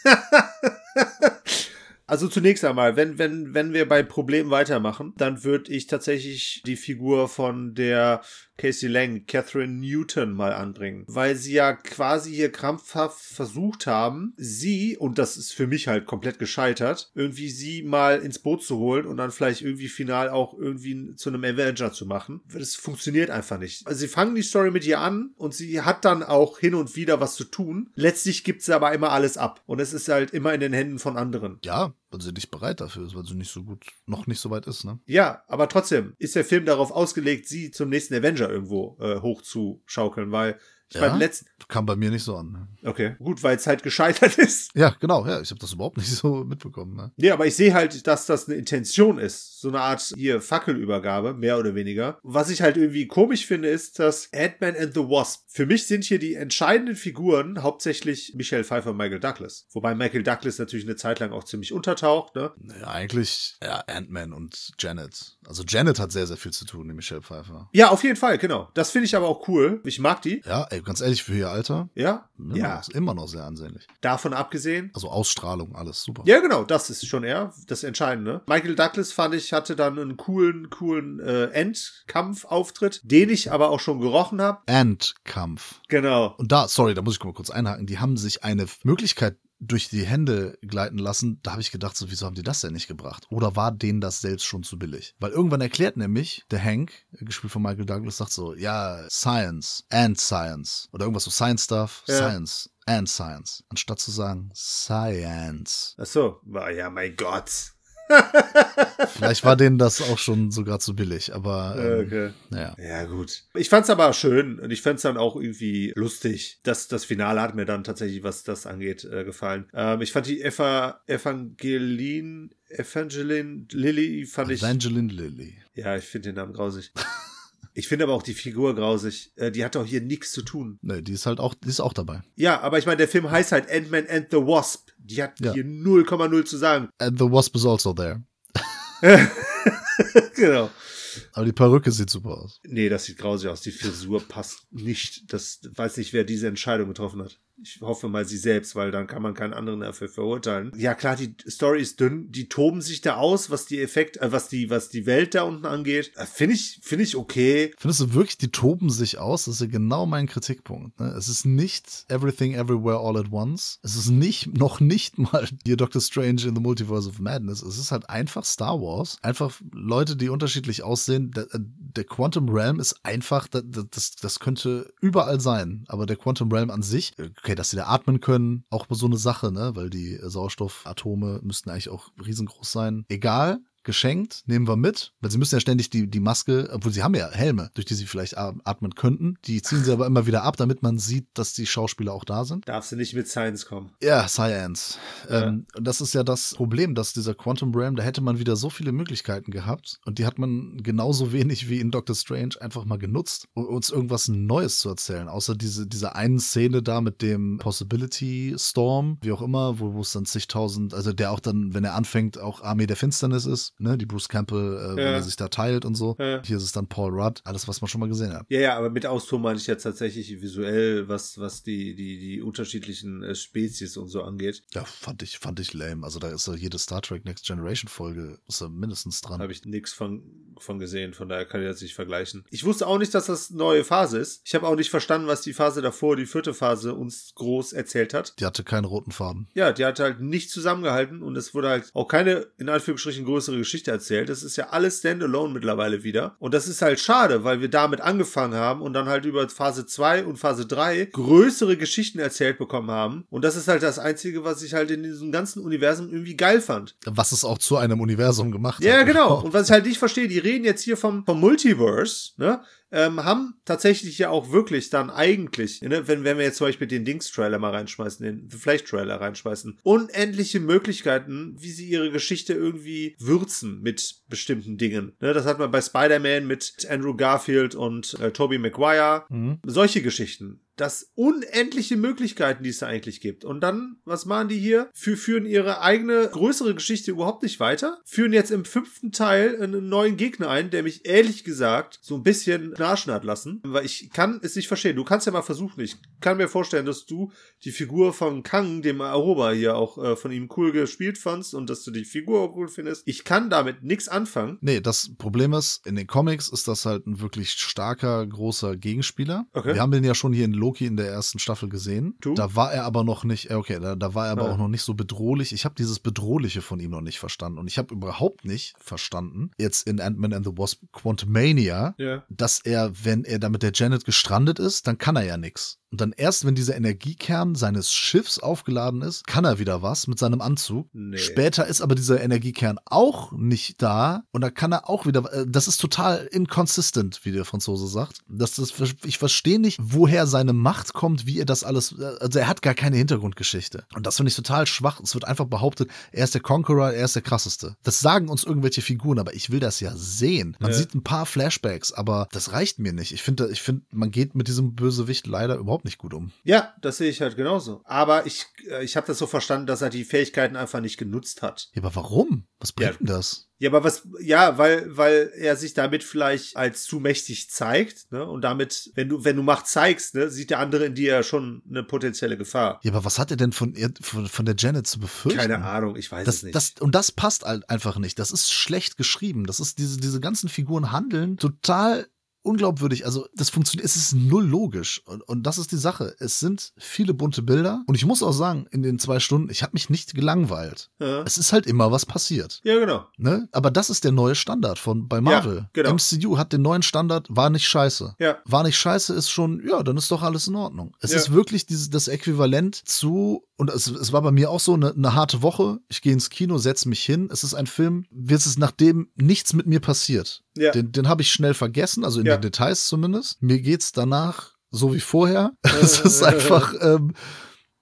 [LAUGHS] Also zunächst einmal, wenn, wenn, wenn wir bei Problemen weitermachen, dann würde ich tatsächlich die Figur von der Casey Lang, Catherine Newton, mal anbringen. Weil sie ja quasi hier krampfhaft versucht haben, sie, und das ist für mich halt komplett gescheitert, irgendwie sie mal ins Boot zu holen und dann vielleicht irgendwie final auch irgendwie zu einem Avenger zu machen. Das funktioniert einfach nicht. Also sie fangen die Story mit ihr an und sie hat dann auch hin und wieder was zu tun. Letztlich gibt sie aber immer alles ab. Und es ist halt immer in den Händen von anderen. Ja, weil sie nicht bereit dafür ist, weil sie nicht so gut, noch nicht so weit ist, ne? Ja, aber trotzdem ist der Film darauf ausgelegt, sie zum nächsten Avenger irgendwo äh, hochzuschaukeln, weil ich Ja? beim letzten. Kam bei mir nicht so an. Ne? Okay, gut, weil es halt gescheitert [LAUGHS] ist. Ja, genau, ja, ich habe das überhaupt nicht [LAUGHS] so mitbekommen. Ne? Nee, aber ich sehe halt, dass das eine Intention ist. So eine Art hier Fackelübergabe, mehr oder weniger. Was ich halt irgendwie komisch finde, ist, dass Ant-Man and the Wasp. Für mich sind hier die entscheidenden Figuren hauptsächlich Michelle Pfeiffer und Michael Douglas. Wobei Michael Douglas natürlich eine Zeit lang auch ziemlich untertaucht, ne? Naja, eigentlich ja, Ant-Man und Janet. Also Janet hat sehr, sehr viel zu tun, die Michelle Pfeiffer. Ja, auf jeden Fall, genau. Das finde ich aber auch cool. Ich mag die. Ja, ey, ganz ehrlich, für ihr Alter, Ja? immer, Ja. noch, immer noch sehr ansehnlich. Davon abgesehen, Also Ausstrahlung, alles super. Ja, genau, das ist schon eher das Entscheidende. Michael Douglas fand ich, hatte dann einen coolen, coolen äh, Endkampfauftritt, den ich aber auch schon gerochen habe. Endkampf. Genau. Und da, sorry, da muss ich mal kurz einhaken, die haben sich eine Möglichkeit durch die Hände gleiten lassen, da habe ich gedacht, so, wieso haben die das denn nicht gebracht? Oder war denen das selbst schon zu billig? Weil irgendwann erklärt nämlich der Hank, gespielt von Michael Douglas, sagt so, ja, Science and Science. Oder irgendwas so, Science Stuff, Ja. Science and Science. Anstatt zu sagen, Science. Ach so, war ja mein Gott. [LAUGHS] Vielleicht war denen das auch schon sogar zu billig, aber ähm, Okay. naja. Ja, gut. Ich fand's aber schön und ich fand's dann auch irgendwie lustig. Das, das Finale hat mir dann tatsächlich, was das angeht, äh, gefallen. Ähm, ich fand die Eva, Evangeline, Evangeline Lilly fand ich. Evangeline Lilly. Ja, ich finde den Namen grausig. Ich finde aber auch die Figur grausig. Äh, die hat doch hier nichts zu tun. Ne, die ist halt auch, die ist auch dabei. Ja, aber ich meine, der Film heißt halt Ant-Man and the Wasp. Die hat Ja. hier 0,0 zu sagen. And the Wasp is also there. [LAUGHS] genau. Aber die Perücke sieht super aus. Nee, das sieht grausig aus. Die Frisur passt nicht. Das weiß nicht, wer diese Entscheidung getroffen hat. Ich hoffe mal sie selbst, weil dann kann man keinen anderen dafür verurteilen. Ja, klar, die Story ist dünn. Die toben sich da aus, was die Effekt, äh, was die, was die Welt da unten angeht. Äh, Finde ich, finde ich okay. Findest du wirklich, die toben sich aus? Das ist ja genau mein Kritikpunkt. Ne? Es ist nicht Everything Everywhere All at Once. Es ist nicht, noch nicht mal hier Doctor Strange in the Multiverse of Madness. Es ist halt einfach Star Wars. Einfach Leute, die unterschiedlich aussehen. Der, der Quantum Realm ist einfach, das, das, das könnte überall sein. Aber der Quantum Realm an sich, okay, dass sie da atmen können, auch so eine Sache, ne? Weil die Sauerstoffatome müssten eigentlich auch riesengroß sein. Egal. Geschenkt, nehmen wir mit, weil sie müssen ja ständig die, die Maske, obwohl sie haben ja Helme, durch die sie vielleicht atmen könnten. Die ziehen sie aber immer wieder ab, damit man sieht, dass die Schauspieler auch da sind. Darf sie nicht mit Science kommen. Ja, Science. Ähm, und das ist ja das Problem, dass dieser Quantum Realm, da hätte man wieder so viele Möglichkeiten gehabt und die hat man genauso wenig wie in Doctor Strange einfach mal genutzt, um uns irgendwas Neues zu erzählen. Außer diese, diese einen Szene da mit dem Possibility Storm, wie auch immer, wo es dann zigtausend, also der auch dann, wenn er anfängt, auch Armee der Finsternis ist, ne, die Bruce Campbell, äh, wenn Ja. er sich da teilt und so. Ja. Hier ist es dann Paul Rudd, alles, was man schon mal gesehen hat. Ja, ja, aber mit Auston meine ich jetzt tatsächlich visuell, was, was die, die, die unterschiedlichen äh, Spezies und so angeht. Ja, fand ich, fand ich lame. Also da ist ja jede Star Trek Next Generation Folge, ist ja mindestens dran. Habe ich nichts von, von gesehen, von daher kann ich das nicht vergleichen. Ich wusste auch nicht, dass das neue Phase ist. Ich habe auch nicht verstanden, was die Phase davor, die vierte Phase, uns groß erzählt hat. Die hatte keinen roten Faden. Ja, die hat halt nicht zusammengehalten und es wurde halt auch keine, in Anführungsstrichen, größere Geschichte erzählt. Das ist ja alles Standalone mittlerweile wieder. Und das ist halt schade, weil wir damit angefangen haben und dann halt über Phase 2 und Phase 3 größere Geschichten erzählt bekommen haben. Und das ist halt das Einzige, was ich halt in diesem ganzen Universum irgendwie geil fand. Was es auch zu einem Universum gemacht Ja, hat. genau. [LAUGHS] Und was ich halt nicht verstehe, die reden jetzt hier vom, vom Multiverse, ne? Ähm, haben tatsächlich ja auch wirklich dann eigentlich, ne, wenn, wenn wir jetzt zum Beispiel den Dings-Trailer mal reinschmeißen, den Flash-Trailer reinschmeißen, unendliche Möglichkeiten, wie sie ihre Geschichte irgendwie würzen mit bestimmten Dingen. Ne, das hat man bei Spider-Man mit Andrew Garfield und äh, Tobey Maguire. Solche Geschichten. Das unendliche Möglichkeiten, die es da eigentlich gibt. Und dann, was machen die hier? Für, führen ihre eigene größere Geschichte überhaupt nicht weiter. Führen jetzt im fünften Teil einen neuen Gegner ein, der mich ehrlich gesagt so ein bisschen knarschen hat lassen. Weil ich kann es nicht verstehen. Du kannst ja mal versuchen. Ich kann mir vorstellen, dass du die Figur von Kang, dem Aroba hier auch äh, von ihm cool gespielt fandst und dass du die Figur auch cool findest. Ich kann damit nichts anfangen. Nee, das Problem ist, in den Comics ist das halt ein wirklich starker, großer Gegenspieler. Okay. Wir haben den ja schon hier in Loki in der ersten Staffel gesehen. Du? Da war er aber noch nicht, äh, okay, da, da war er aber Ah. auch noch nicht so bedrohlich. Ich habe dieses Bedrohliche von ihm noch nicht verstanden. Und ich habe überhaupt nicht verstanden, jetzt in Ant-Man and the Wasp Quantumania, Ja. dass er, wenn er da mit der Janet gestrandet ist, dann kann er ja nix. Und dann erst, wenn dieser Energiekern seines Schiffs aufgeladen ist, kann er wieder was mit seinem Anzug. Nee. Später ist aber dieser Energiekern auch nicht da und da kann er auch wieder. äh, Das ist total inconsistent, wie der Franzose sagt. Das, das, ich verstehe nicht, woher seine Macht kommt, wie er das alles. äh, Also er hat gar keine Hintergrundgeschichte. Und das finde ich total schwach. Es wird einfach behauptet, er ist der Conqueror, er ist der krasseste. Das sagen uns irgendwelche Figuren, aber ich will das ja sehen. Man Ja. sieht ein paar Flashbacks, aber das reicht mir nicht. Ich finde, ich finde, man geht mit diesem Bösewicht leider überhaupt nicht gut um. Ja, das sehe ich halt genauso. Aber ich, äh, ich habe das so verstanden, dass er die Fähigkeiten einfach nicht genutzt hat. Ja, aber warum? Was bringt Ja. denn das? Ja, aber was, ja, weil, weil er sich damit vielleicht als zu mächtig zeigt, ne? Und damit, wenn du, wenn du Macht zeigst, ne, sieht der andere in dir ja schon eine potenzielle Gefahr. Ja, aber was hat er denn von, von, von der Janet zu befürchten? Keine Ahnung, ich weiß Das, es nicht. das, und das passt halt einfach nicht. Das ist schlecht geschrieben. Das ist diese, diese ganzen Figuren handeln total unglaubwürdig. Also, das funktioniert, es ist null logisch. Und, und das ist die Sache. Es sind viele bunte Bilder. Und ich muss auch sagen, in den zwei Stunden, ich habe mich nicht gelangweilt. ja. Es ist halt immer was passiert. ja, genau. Ne? Aber das ist der neue Standard von bei Marvel. genau. MCU hat den neuen Standard, war nicht scheiße. Ja. War nicht scheiße, ist schon, ja, dann ist doch alles in Ordnung. Es Ja. ist wirklich dieses, das Äquivalent zu, und es, es war bei mir auch so eine, eine harte Woche. Ich gehe ins Kino, setze mich hin. Es ist ein Film, wird es nachdem nichts mit mir passiert. Ja. Den, den habe ich schnell vergessen, also in Ja. den Details zumindest. Mir geht's danach so wie vorher. [LAUGHS] [LAUGHS] es ist einfach, ähm,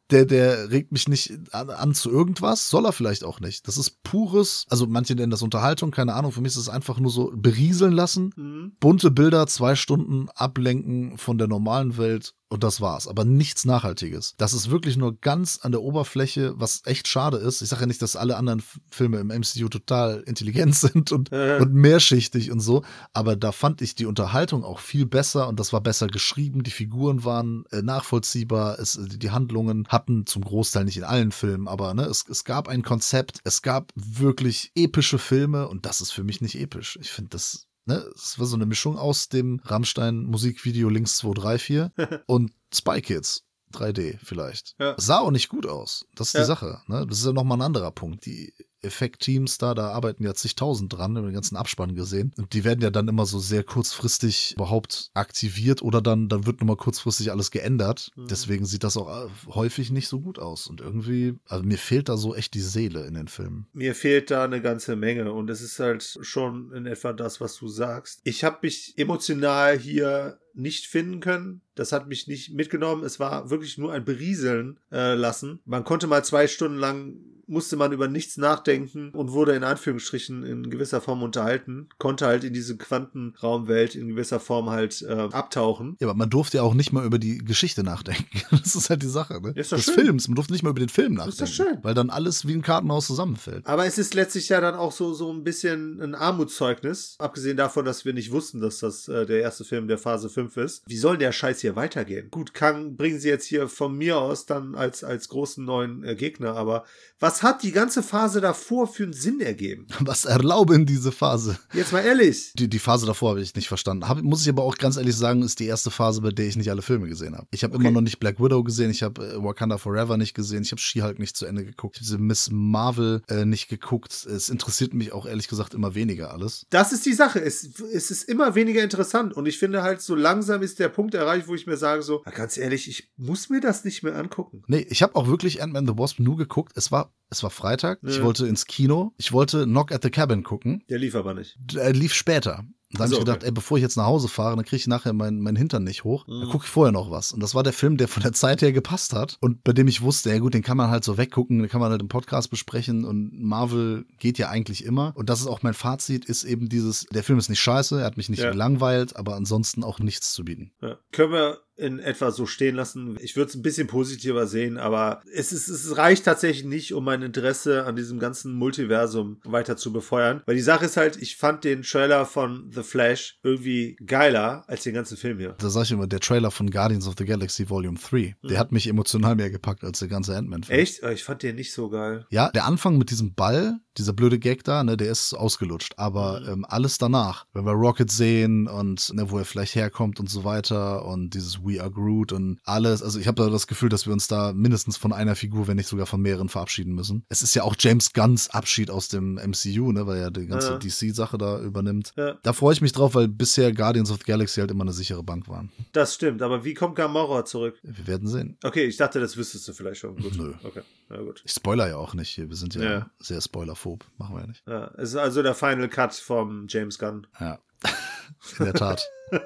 der, der regt mich nicht an, an zu irgendwas, soll er vielleicht auch nicht. Das ist pures, also manche nennen das Unterhaltung, keine Ahnung, für mich ist es einfach nur so berieseln lassen, Mhm. bunte Bilder, zwei Stunden ablenken von der normalen Welt und das war's. Aber nichts Nachhaltiges. Das ist wirklich nur ganz an der Oberfläche, was echt schade ist. Ich sage ja nicht, dass alle anderen Filme im MCU total intelligent [LAUGHS] sind und, Äh. und mehrschichtig und so. Aber da fand ich die Unterhaltung auch viel besser und das war besser geschrieben. Die Figuren waren äh, nachvollziehbar. Es, die Handlungen hatten zum Großteil nicht in allen Filmen, aber ne, es, es gab ein Konzept. Es gab wirklich epische Filme und das ist für mich nicht episch. Ich finde das Ne, es war so eine Mischung aus dem Rammstein-Musikvideo Links 234 [LAUGHS] und Spy Kids 3D vielleicht. Ja. Sah auch nicht gut aus. Das ist Ja. die Sache. Ne? Das ist ja nochmal ein anderer Punkt. Die Effektteams da, da arbeiten ja zigtausend dran, haben den ganzen Abspann gesehen. Und die werden ja dann immer so sehr kurzfristig überhaupt aktiviert oder dann, dann wird nochmal kurzfristig alles geändert. Mhm. Deswegen sieht das auch äh, häufig nicht so gut aus. Und irgendwie, also mir fehlt da so echt die Seele in den Filmen. Mir fehlt da eine ganze Menge und es ist halt schon in etwa das, was du sagst. Ich habe mich emotional hier nicht finden können. Das hat mich nicht mitgenommen. Es war wirklich nur ein Berieseln äh, lassen. Man konnte mal zwei Stunden lang musste man über nichts nachdenken und wurde in Anführungsstrichen in gewisser Form unterhalten, konnte halt in diese Quantenraumwelt in gewisser Form halt äh, abtauchen. Ja, aber man durfte ja auch nicht mal über die Geschichte nachdenken. [LAUGHS] Das ist halt die Sache, ne? Ist doch Des schön. Films. Man durfte nicht mal über den Film nachdenken. Ist doch schön. Weil dann alles wie ein Kartenhaus zusammenfällt. Aber es ist letztlich ja dann auch so, so ein bisschen ein Armutszeugnis. Abgesehen davon, dass wir nicht wussten, dass das äh, der erste Film der Phase 5 ist. Wie soll der Scheiß hier weitergehen? Gut, Kang bringen sie jetzt hier von mir aus dann als, als großen neuen äh, Gegner, aber was was hat die ganze Phase davor für einen Sinn ergeben? Was erlauben diese Phase? Jetzt mal ehrlich. Die, die Phase davor habe ich nicht verstanden. Hab, muss ich aber auch ganz ehrlich sagen, ist die erste Phase, bei der ich nicht alle Filme gesehen habe. Ich habe Okay. immer noch nicht Black Widow gesehen, ich habe äh, Wakanda Forever nicht gesehen, ich habe She-Hulk nicht zu Ende geguckt, ich habe diese Miss Marvel äh, nicht geguckt. Es interessiert mich auch ehrlich gesagt immer weniger alles. Das ist die Sache. Es, es ist immer weniger interessant. Und ich finde halt, so langsam ist der Punkt erreicht, wo ich mir sage, so, ganz ehrlich, ich muss mir das nicht mehr angucken. Nee, ich habe auch wirklich Ant-Man the Wasp nur geguckt. Es war, es war Freitag. Ich Ja. wollte ins Kino. Ich wollte Knock at the Cabin gucken. Der lief aber nicht. Er lief später. Da habe Ach so, ich gedacht, okay. ey, bevor ich jetzt nach Hause fahre, dann kriege ich nachher meinen mein Hintern nicht hoch. Mhm. Dann gucke ich vorher noch was. Und das war der Film, der von der Zeit her gepasst hat und bei dem ich wusste, ja gut, den kann man halt so weggucken, den kann man halt im Podcast besprechen und Marvel geht ja eigentlich immer. Und das ist auch mein Fazit, ist eben dieses, der Film ist nicht scheiße, er hat mich nicht Ja. gelangweilt, aber ansonsten auch nichts zu bieten. Ja. Können wir in etwa so stehen lassen. Ich würde es ein bisschen positiver sehen, aber es, ist, es reicht tatsächlich nicht, um mein Interesse an diesem ganzen Multiversum weiter zu befeuern. Weil die Sache ist halt, ich fand den Trailer von The Flash irgendwie geiler als den ganzen Film hier. Da sage ich immer, der Trailer von Guardians of the Galaxy Volume 3, der hat mich emotional mehr gepackt als der ganze Ant-Man-Film. Mhm. Echt? Ich fand den nicht so geil. Ja, der Anfang mit diesem Ball, dieser blöde Gag da, ne, der ist ausgelutscht. Aber Mhm. ähm, alles danach, wenn wir Rocket sehen und ne, wo er vielleicht herkommt und so weiter und dieses We Are Groot und alles, also ich habe da das Gefühl, dass wir uns da mindestens von einer Figur, wenn nicht sogar von mehreren verabschieden müssen. Es ist ja auch James Gunns Abschied aus dem MCU, ne, weil er die ganze Ja. DC-Sache da übernimmt. Ja. Da freue ich mich drauf, weil bisher Guardians of the Galaxy halt immer eine sichere Bank waren. Das stimmt, aber wie kommt Gamora zurück? Wir werden sehen. Okay, ich dachte, das wüsstest du vielleicht schon. Gut. Nö. Okay, na gut. Ich spoiler ja auch nicht hier. Wir sind ja, Ja. sehr spoilerphob. Machen wir ja nicht. Ja, es ist also der Final Cut vom James Gunn. Ja. [LAUGHS] In der Tat. [LAUGHS]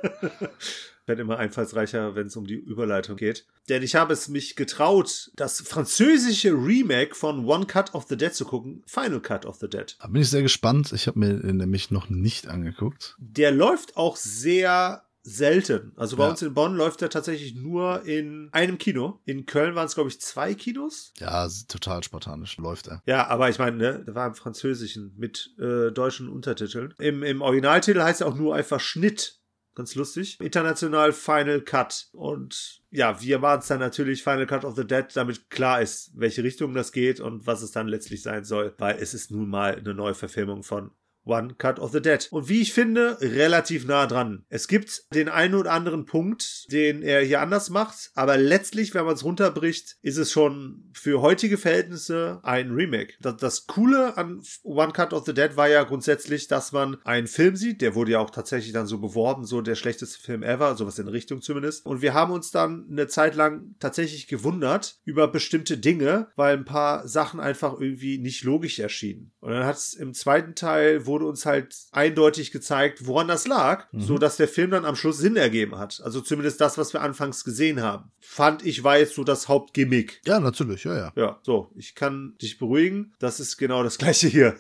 Wird immer einfallsreicher, wenn es um die Überleitung geht. Denn ich habe es mich getraut, das französische Remake von One Cut of the Dead zu gucken. Final Cut of the Dead. Da bin ich sehr gespannt. Ich habe mir den nämlich noch nicht angeguckt. Der läuft auch sehr selten. Also bei Ja. uns in Bonn läuft er tatsächlich nur in einem Kino. In Köln waren es, glaube ich, zwei Kinos. Ja, total spartanisch läuft er. Ja, aber ich meine, ne, der war im Französischen mit äh, deutschen Untertiteln. Im, Im Originaltitel heißt er auch nur einfach Schnitt. Ganz lustig. International Final Cut. Und ja, wir waren es dann natürlich Final Cut of the Dead, damit klar ist, welche Richtung das geht und was es dann letztlich sein soll. Weil es ist nun mal eine neue Verfilmung von One Cut of the Dead. Und wie ich finde, relativ nah dran. Es gibt den einen oder anderen Punkt, den er hier anders macht, aber letztlich, wenn man es runterbricht, ist es schon für heutige Verhältnisse ein Remake. Das, das Coole an One Cut of the Dead war ja grundsätzlich, dass man einen Film sieht, der wurde ja auch tatsächlich dann so beworben, so der schlechteste Film ever, sowas in Richtung zumindest. Und wir haben uns dann eine Zeit lang tatsächlich gewundert über bestimmte Dinge, weil ein paar Sachen einfach irgendwie nicht logisch erschienen. Und dann hat es im zweiten Teil wurde uns halt eindeutig gezeigt, woran das lag, so dass der Film dann am Schluss Sinn ergeben hat. Also zumindest das, was wir anfangs gesehen haben. Fand ich war jetzt so das Hauptgimmick. Ja, natürlich, ja, ja. Ja, so, ich kann dich beruhigen. Das ist genau das gleiche hier.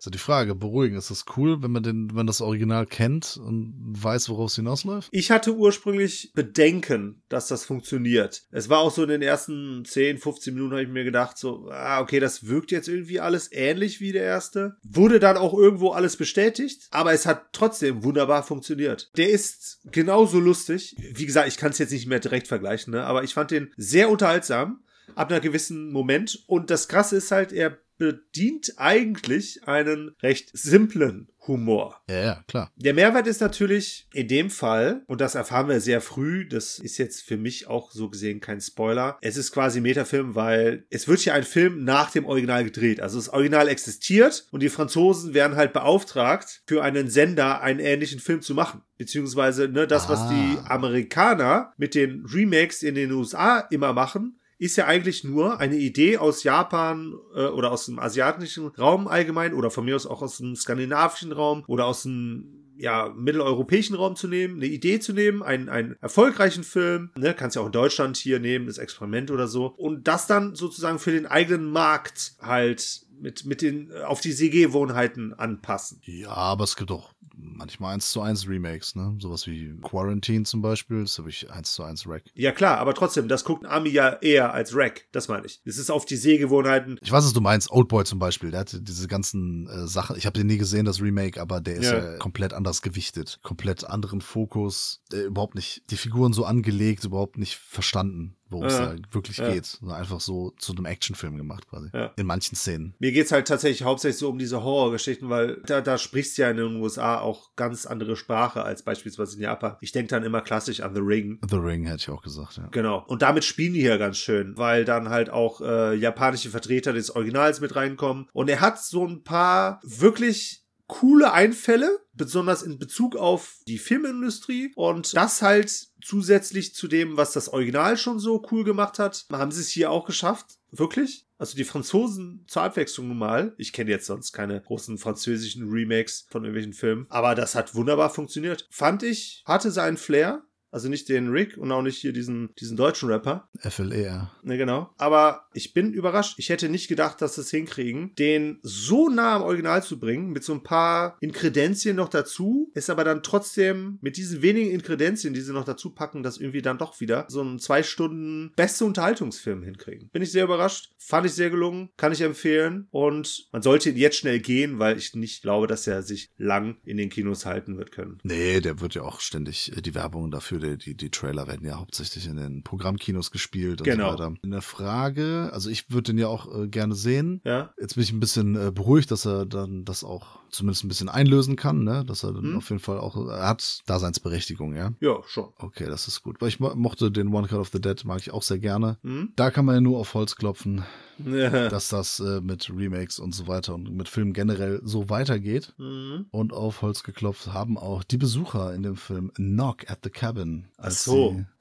Also die Frage, beruhigen, ist das cool, wenn man den, wenn man das Original kennt und weiß, worauf es hinausläuft? Ich hatte ursprünglich Bedenken, dass das funktioniert. Es war auch so in den ersten 10, 15 Minuten habe ich mir gedacht, so, ah, okay, das wirkt jetzt irgendwie alles ähnlich wie der erste. Wurde dann auch irgendwo alles bestätigt, aber es hat trotzdem wunderbar funktioniert. Der ist genauso lustig. Wie gesagt, ich kann es jetzt nicht mehr direkt vergleichen, ne? aber ich fand den sehr unterhaltsam ab einer gewissen Moment. Und das Krasse ist halt, er bedient eigentlich einen recht simplen Humor. Ja, ja, klar. Der Mehrwert ist natürlich in dem Fall, und das erfahren wir sehr früh, das ist jetzt für mich auch so gesehen kein Spoiler, es ist quasi Metafilm, weil es wird hier ein Film nach dem Original gedreht. Also das Original existiert und die Franzosen werden halt beauftragt, für einen Sender einen ähnlichen Film zu machen. Beziehungsweise ne, das, was Ah. die Amerikaner mit den Remakes in den USA immer machen, ist ja eigentlich nur eine Idee aus Japan äh, oder aus dem asiatischen Raum allgemein oder von mir aus auch aus dem skandinavischen Raum oder aus dem ja, mitteleuropäischen Raum zu nehmen, eine Idee zu nehmen, einen, einen erfolgreichen Film, ne, kannst ja auch in Deutschland hier nehmen, das Experiment oder so, und das dann sozusagen für den eigenen Markt halt mit, mit den, auf die Sehgewohnheiten anpassen. Ja, aber es gibt auch manchmal 1 zu 1 Remakes, ne? Sowas wie Quarantine zum Beispiel, das habe ich 1 zu 1 Rack. Ja klar, aber trotzdem, das guckt Ami ja eher als Rack, das meine ich. Es ist auf die Sehgewohnheiten Ich weiß, was du meinst. Oldboy zum Beispiel, der hatte diese ganzen äh, Sachen. Ich habe den nie gesehen, das Remake, aber der ist ja. Ja. komplett anders gewichtet. Komplett anderen Fokus. Äh, überhaupt nicht, die Figuren so angelegt, überhaupt nicht verstanden, worum es Ja. da wirklich Ja. geht. So Einfach so zu einem Actionfilm gemacht quasi. Ja. In manchen Szenen. Mir geht's halt tatsächlich hauptsächlich so um diese Horrorgeschichten, weil da, da sprichst du ja in den USA auch ganz andere Sprache als beispielsweise in Japan. Ich denke dann immer klassisch an The Ring. The Ring hätte ich auch gesagt, ja. Genau. Und damit spielen die hier ganz schön, weil dann halt auch äh, japanische Vertreter des Originals mit reinkommen. Und er hat so ein paar wirklich coole Einfälle, besonders in Bezug auf die Filmindustrie. Und das halt zusätzlich zu dem, was das Original schon so cool gemacht hat, haben sie es hier auch geschafft. Wirklich? Also die Franzosen zur Abwechslung mal. Ich kenne jetzt sonst keine großen französischen Remakes von irgendwelchen Filmen. Aber das hat wunderbar funktioniert. Fand ich, hatte seinen Flair. Also nicht den Rick und auch nicht hier diesen, diesen deutschen Rapper. FLR. Ne, genau. Aber ich bin überrascht. Ich hätte nicht gedacht, dass sie es hinkriegen, den so nah am Original zu bringen, mit so ein paar Inkredenzien noch dazu, ist aber dann trotzdem mit diesen wenigen Inkredenzien, die sie noch dazu packen, das irgendwie dann doch wieder so einen zwei Stunden beste Unterhaltungsfilm hinkriegen. Bin ich sehr überrascht. Fand ich sehr gelungen. Kann ich empfehlen. Und man sollte ihn jetzt schnell gehen, weil ich nicht glaube, dass er sich lang in den Kinos halten wird können. Nee, der wird ja auch ständig, äh, die Werbung dafür, die, die, die Trailer werden ja hauptsächlich in den Programmkinos gespielt und Genau. so weiter. Eine Frage, also ich würde den ja auch äh, gerne sehen. Ja? Jetzt bin ich ein bisschen äh, beruhigt, dass er dann das auch zumindest ein bisschen einlösen kann, ne? Dass er dann Hm. auf jeden Fall auch, er hat Daseinsberechtigung, ja? Ja, schon. Okay, das ist gut. Weil ich mo mochte den One Cut of the Dead, mag ich auch sehr gerne. Hm? Da kann man ja nur auf Holz klopfen, Ja. dass das äh, mit Remakes und so weiter und mit Filmen generell so weitergeht. Hm. Und auf Holz geklopft haben auch die Besucher in dem Film Knock at the Cabin. als so. [LAUGHS]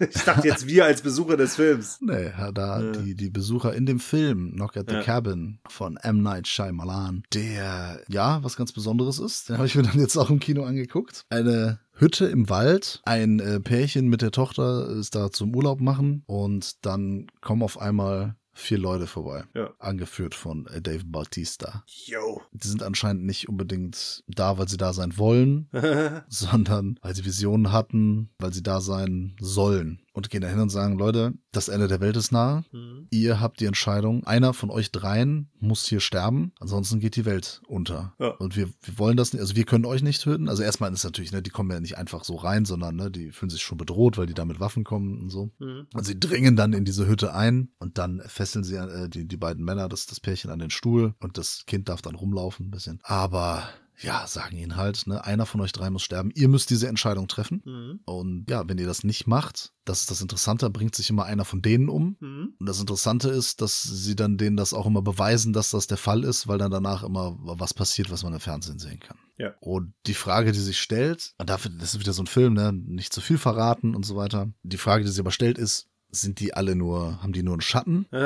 Ich dachte jetzt wir als Besucher des Films. Nee, da Ja. die, die Besucher in dem Film Knock at the Ja. Cabin von M. Night Shyamalan, der ja was ganz Besonderes ist. Den habe ich mir dann jetzt auch im Kino angeguckt. Eine Hütte im Wald. Ein äh, Pärchen mit der Tochter ist da zum Urlaub machen und dann kommen auf einmal vier Leute vorbei. Ja. Angeführt von äh, Dave Bautista. Yo. Die sind anscheinend nicht unbedingt da, weil sie da sein wollen, [LAUGHS] sondern weil sie Visionen hatten, weil sie da sein sollen. Und gehen dahin und sagen, Leute, das Ende der Welt ist nahe. Mhm. Ihr habt die Entscheidung, einer von euch dreien muss hier sterben, ansonsten geht die Welt unter. Ja. Und wir, wir wollen das nicht, also wir können euch nicht töten. Also erstmal ist natürlich, ne, die kommen ja nicht einfach so rein, sondern ne, die fühlen sich schon bedroht, weil die da mit Waffen kommen und so. Mhm. Und sie dringen dann in diese Hütte ein und dann fesseln sie äh, die, die beiden Männer, das, das Pärchen an den Stuhl und das Kind darf dann rumlaufen ein bisschen. Aber ja, sagen ihnen halt, ne, einer von euch drei muss sterben. Ihr müsst diese Entscheidung treffen. Mhm. Und ja, wenn ihr das nicht macht, das ist das Interessante, bringt sich immer einer von denen um. Mhm. Und das Interessante ist, dass sie dann denen das auch immer beweisen, dass das der Fall ist, weil dann danach immer was passiert, was man im Fernsehen sehen kann. Ja. Und die Frage, die sich stellt, und dafür, das ist wieder so ein Film, ne, nicht zu viel verraten und so weiter. Die Frage, die sich aber stellt, ist, sind die alle nur, haben die nur einen Schatten? [LAUGHS]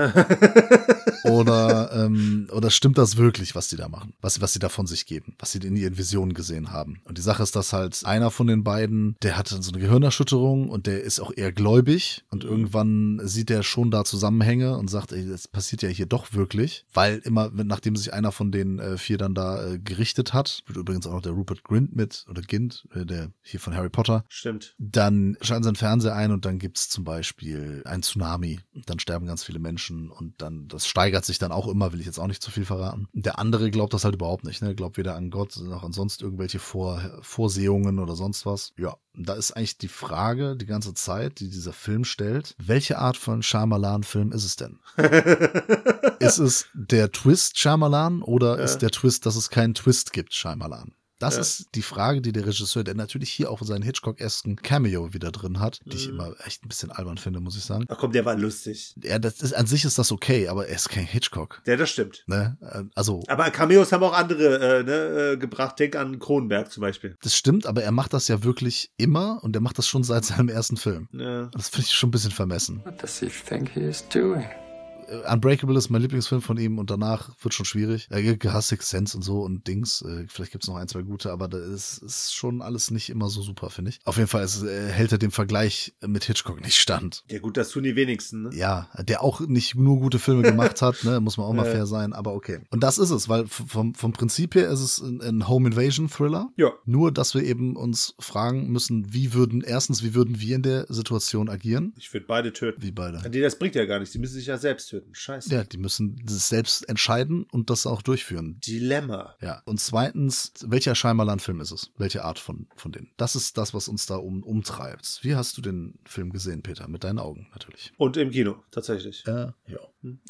Oder, ähm, oder stimmt das wirklich, was die da machen? Was, was sie da von sich geben? Was sie in ihren Visionen gesehen haben? Und die Sache ist, dass halt einer von den beiden, der hatte so eine Gehirnerschütterung und der ist auch eher gläubig und irgendwann sieht er schon da Zusammenhänge und sagt, ey, das passiert ja hier doch wirklich, weil immer, nachdem sich einer von den äh, vier dann da äh, gerichtet hat, wird übrigens auch noch der Rupert Grint mit, oder Gint, äh, der hier von Harry Potter, Stimmt. dann schalten sie den Fernseher ein und dann gibt's zum Beispiel ein Tsunami. Dann sterben ganz viele Menschen und dann, das steigert sich dann auch immer, will ich jetzt auch nicht zu viel verraten. Der andere glaubt das halt überhaupt nicht, ne? Glaubt weder an Gott noch an sonst irgendwelche Vor Vorsehungen oder sonst was. Ja, da ist eigentlich die Frage die ganze Zeit, die dieser Film stellt, welche Art von Shyamalan-Film ist es denn? [LAUGHS] ist es der Twist Shyamalan oder Ja. ist der Twist, dass es keinen Twist gibt Shyamalan? Das Ja. ist die Frage, die der Regisseur, der natürlich hier auch seinen Hitchcock-esken Cameo wieder drin hat, die ich Mhm. immer echt ein bisschen albern finde, muss ich sagen. Ach komm, der war lustig. Ja, das ist, an sich ist das okay, aber er ist kein Hitchcock. Ja, das stimmt. Ne? Äh, Also, Aber Cameos haben auch andere äh, ne, äh, gebracht. Denk an Kronenberg zum Beispiel. das stimmt, aber er macht das ja wirklich immer und er macht das schon seit seinem ersten Film. Ja. Das finde ich schon ein bisschen vermessen. What does he think he is doing? Äh, Unbreakable ist mein Lieblingsfilm von ihm und danach wird schon schwierig. Er gibt Six Sense und so und Dings. Äh, Vielleicht gibt es noch ein, zwei gute, aber das ist, ist schon alles nicht immer so super, finde ich. Auf jeden Fall ist, äh, hält er dem Vergleich mit Hitchcock nicht stand. Ja gut, das tun die wenigsten. Ne? Ja, der auch nicht nur gute Filme gemacht [LAUGHS] hat, ne, muss man auch mal fair sein, aber okay. Und das ist es, weil vom, vom Prinzip her ist es ein, ein Home Invasion Thriller. Ja. Nur, dass wir eben uns fragen müssen, wie würden, erstens, wie würden wir in der Situation agieren? Ich würde beide töten. Wie beide. Nee, das bringt ja gar nichts. Die müssen sich ja selbst töten. Dritten. Scheiße. Ja, die müssen das selbst entscheiden und das auch durchführen. Dilemma. Ja. Und zweitens, welcher Scheimerland-Film ist es? Welche Art von, von denen? Das ist das, was uns da um, umtreibt. Wie hast du den Film gesehen, Peter? Mit deinen Augen natürlich. Und im Kino, tatsächlich. Äh, ja.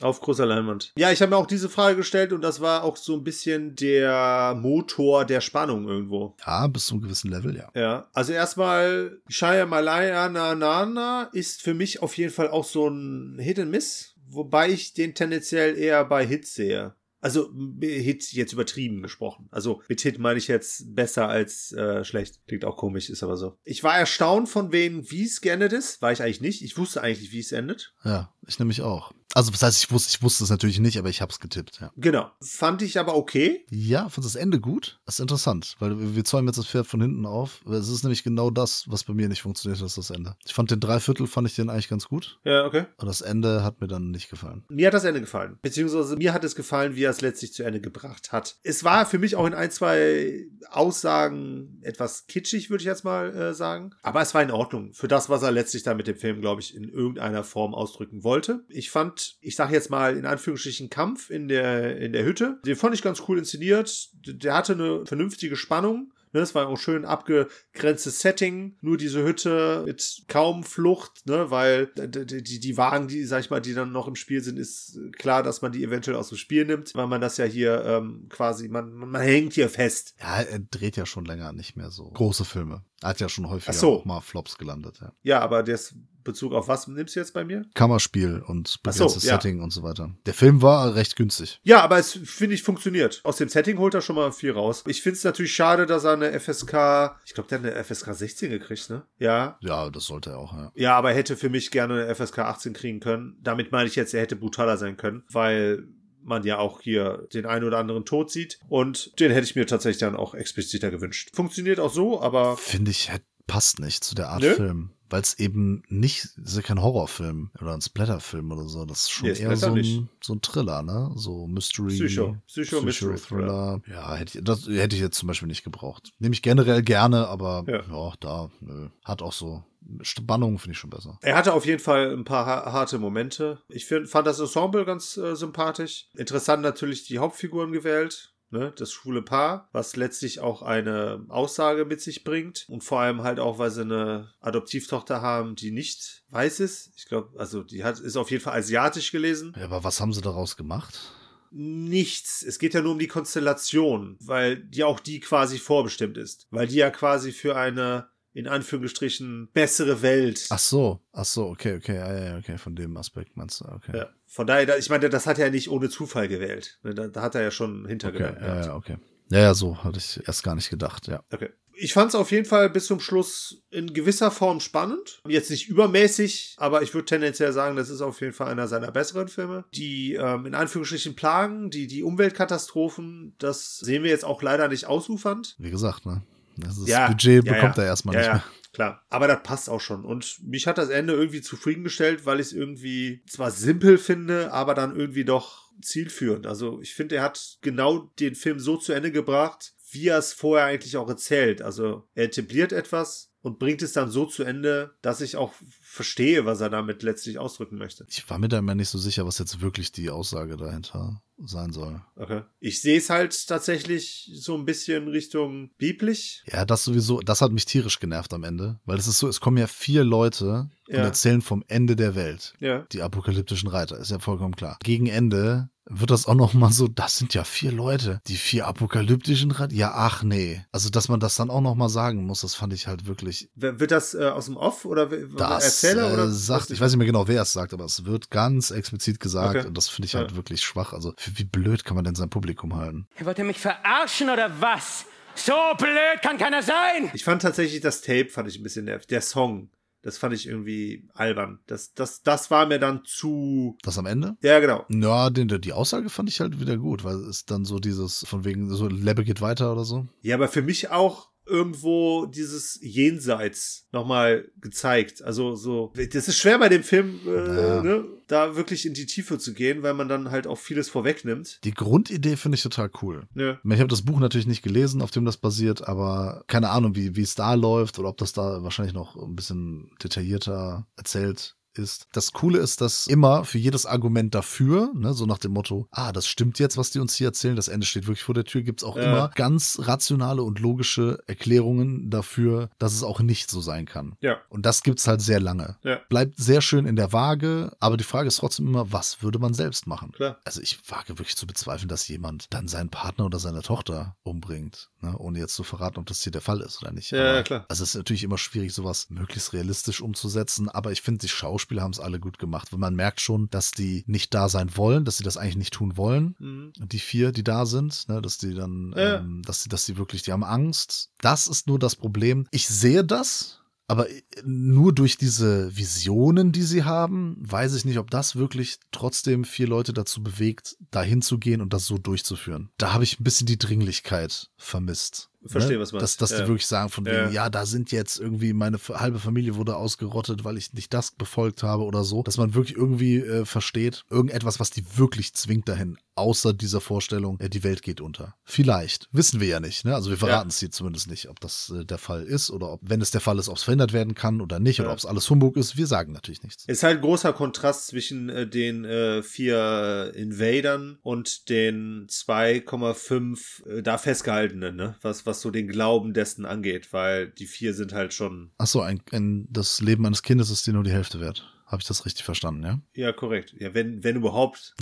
Auf großer Leinwand. Ja, ich habe mir auch diese Frage gestellt und das war auch so ein bisschen der Motor der Spannung irgendwo. Ja, bis zu einem gewissen Level, ja. Ja, also erstmal, Shia Malaya Nana ist für mich auf jeden Fall auch so ein Hit and Miss, wobei ich den tendenziell eher bei Hits sehe. Also Hit jetzt übertrieben gesprochen. Also mit Hit meine ich jetzt besser als äh, schlecht. Klingt auch komisch, ist aber so. Ich war erstaunt von wem, wie es geendet ist. War ich eigentlich nicht. Ich wusste eigentlich, wie es endet. Ja, ich nämlich auch. Also, was heißt, ich wusste, ich wusste es natürlich nicht, aber ich habe es getippt, ja. Genau. Fand ich aber okay. Ja, fand das Ende gut. Das ist interessant, weil wir zäumen jetzt das Pferd von hinten auf. Es ist nämlich genau das, was bei mir nicht funktioniert, das ist das Ende. Ich fand den Dreiviertel, fand ich den eigentlich ganz gut. Ja, okay. Aber das Ende hat mir dann nicht gefallen. Mir hat das Ende gefallen. Beziehungsweise mir hat es gefallen, wie er es letztlich zu Ende gebracht hat. Es war für mich auch in ein, zwei Aussagen etwas kitschig, würde ich jetzt mal äh, sagen. Aber es war in Ordnung. Für das, was er letztlich da mit dem Film, glaube ich, in irgendeiner Form ausdrücken wollte. Ich fand, ich sage jetzt mal in Anführungsstrichen Kampf in der, in der Hütte. Den fand ich ganz cool inszeniert. Der hatte eine vernünftige Spannung. Ne, es war auch schön abgegrenztes Setting, nur diese Hütte mit kaum Flucht, ne, weil d- d- die, die Wagen, die, sag ich mal, die dann noch im Spiel sind, ist klar, dass man die eventuell aus dem Spiel nimmt, weil man das ja hier ähm, quasi, man, man hängt hier fest. Ja, er dreht ja schon länger nicht mehr so große Filme. Hat ja schon häufiger so. auch mal Flops gelandet, ja. Ja, aber das Bezug auf was nimmst du jetzt bei mir? Kammerspiel und Ach so, begrenztes ja. Setting und so weiter. Der Film war recht günstig. Ja, aber es finde ich funktioniert. Aus dem Setting holt er schon mal viel raus. Ich finde es natürlich schade, dass er eine FSK, ich glaube, der hat eine FSK 16 gekriegt, ne? Ja. Ja, das sollte er auch, ja. Ja, aber er hätte für mich gerne eine FSK 18 kriegen können. Damit meine ich jetzt, er hätte brutaler sein können, weil man ja auch hier den einen oder anderen Tod sieht. Und den hätte ich mir tatsächlich dann auch expliziter gewünscht. Funktioniert auch so, aber Finde ich, passt nicht zu der Art Nö. Film. Weil es eben nicht, ist ja kein Horrorfilm oder ein Splatterfilm oder so. Das ist schon Nee, eher so ein, so ein Thriller, ne? So Mystery. Psycho. Psycho, Mystery, Thriller. Ja, hätte ich, das hätte ich jetzt zum Beispiel nicht gebraucht. Nehme ich generell gerne, aber Ja. ja, da, nö. Hat auch so Spannung, finde ich schon besser. Er hatte auf jeden Fall ein paar ha- harte Momente. Ich find, fand das Ensemble ganz äh, sympathisch. Interessant natürlich die Hauptfiguren gewählt. Ne, das schwule Paar, was letztlich auch eine Aussage mit sich bringt. Und vor allem halt auch, weil sie eine Adoptivtochter haben, die nicht weiß ist. Ich glaube, also die hat, ist auf jeden Fall asiatisch gelesen. Ja, aber was haben sie daraus gemacht? Nichts. Es geht ja nur um die Konstellation, weil die auch die quasi vorbestimmt ist. Weil die ja quasi für eine, in Anführungsstrichen, bessere Welt Ach so, ach so, okay, okay, ja, ja, okay, von dem Aspekt meinst du, okay. Ja. Von daher, da- ich meine, das hat er ja nicht ohne Zufall gewählt. Ne, Da, da hat er ja schon einen Okay, Hintergedanken ja, ja, okay. Ja, ja, so hatte ich erst gar nicht gedacht, ja. Okay. Ich fand es auf jeden Fall bis zum Schluss in gewisser Form spannend. Jetzt nicht übermäßig, aber ich würde tendenziell sagen, das ist auf jeden Fall einer seiner besseren Filme. Die ähm, in Anführungsstrichen Plagen, die, die Umweltkatastrophen, das sehen wir jetzt auch leider nicht ausufernd. Wie gesagt, ne? Das, das Ja, Budget ja, bekommt ja. er erstmal nicht mehr. Klar, aber das passt auch schon. Und mich hat das Ende irgendwie zufriedengestellt, weil ich es irgendwie zwar simpel finde, aber dann irgendwie doch zielführend. Also ich finde, er hat genau den Film so zu Ende gebracht, wie er es vorher eigentlich auch erzählt. Also er etabliert etwas und bringt es dann so zu Ende, dass ich auch verstehe, was er damit letztlich ausdrücken möchte. Ich war mir da immer nicht so sicher, was jetzt wirklich die Aussage dahinter sein soll. Okay. Ich sehe es halt tatsächlich so ein bisschen Richtung biblisch. Ja, das sowieso, das hat mich tierisch genervt am Ende, weil es ist so, es kommen ja vier Leute und Ja. erzählen vom Ende der Welt. Ja. Die apokalyptischen Reiter, ist ja vollkommen klar. Gegen Ende wird das auch noch mal so, das sind ja vier Leute. Die vier apokalyptischen Reiter? Ja, ach nee. Also, dass man das dann auch noch mal sagen muss, das fand ich halt wirklich Wird das äh, aus dem Off oder das Erzähler äh, oder sagt, ich weiß nicht mehr genau, wer es sagt, aber es wird ganz explizit gesagt Okay. und das finde ich halt Ja. wirklich schwach. Also für wie blöd kann man denn sein Publikum halten? Wollt ihr mich verarschen oder was? So blöd kann keiner sein! Ich fand tatsächlich das Tape fand ich ein bisschen nervig. Der Song, das fand ich irgendwie albern. Das, das, das war mir dann zu. Das am Ende? Ja, genau. Ja, den, die Aussage fand ich halt wieder gut, weil es ist dann so dieses, von wegen, so Lebbe geht weiter oder so. Ja, aber für mich auch irgendwo dieses Jenseits nochmal gezeigt. Also so, das ist schwer bei dem Film, äh, Ja. ne, da wirklich in die Tiefe zu gehen, weil man dann halt auch vieles vorwegnimmt. Die Grundidee finde ich total cool. Ja. Ich habe das Buch natürlich nicht gelesen, auf dem das basiert, aber keine Ahnung, wie wie es da läuft oder ob das da wahrscheinlich noch ein bisschen detaillierter erzählt ist, das Coole ist, dass immer für jedes Argument dafür, ne, so nach dem Motto, ah, das stimmt jetzt, was die uns hier erzählen, das Ende steht wirklich vor der Tür, gibt's auch Ja. immer ganz rationale und logische Erklärungen dafür, dass es auch nicht so sein kann. Ja. Und das gibt's halt sehr lange. Ja. Bleibt sehr schön in der Waage, aber die Frage ist trotzdem immer, was würde man selbst machen? Klar. Also ich wage wirklich zu bezweifeln, dass jemand dann seinen Partner oder seine Tochter umbringt, ne? ohne jetzt zu verraten, ob das hier der Fall ist oder nicht. Ja, aber, ja, klar. Also es ist natürlich immer schwierig, sowas möglichst realistisch umzusetzen, aber ich finde, die Schauspieler haben es alle gut gemacht, weil man merkt schon, dass die nicht da sein wollen, dass sie das eigentlich nicht tun wollen. Mhm. Die vier, die da sind, ne, dass die dann, Ja. ähm, dass sie, dass sie wirklich, die haben Angst. Das ist nur das Problem. Ich sehe das, aber nur durch diese Visionen, die sie haben, weiß ich nicht, ob das wirklich trotzdem vier Leute dazu bewegt, dahin zu gehen und das so durchzuführen. Da habe ich ein bisschen die Dringlichkeit vermisst. Verstehe, was du Dass, dass Ja. die wirklich sagen von Ja. wegen, ja, da sind jetzt irgendwie meine halbe Familie wurde ausgerottet, weil ich nicht das befolgt habe oder so. Dass man wirklich irgendwie äh, versteht, irgendetwas, was die wirklich zwingt dahin, außer dieser Vorstellung, äh, die Welt geht unter. Vielleicht. Wissen wir ja nicht, ne? Also wir verraten es hier zumindest nicht, ob das äh, der Fall ist oder ob, wenn es der Fall ist, ob es verhindert werden kann oder nicht oder Ja. ob es alles Humbug ist. Wir sagen natürlich nichts. Ist halt ein großer Kontrast zwischen äh, den äh, vier Invadern und den 2,5 äh, da festgehaltenen, ne? Was, was so den Glauben dessen angeht, weil die vier sind halt schon. Achso, ein, ein, das Leben eines Kindes ist dir nur die Hälfte wert. Habe ich das richtig verstanden, ja? Ja, korrekt. Ja, wenn, wenn überhaupt.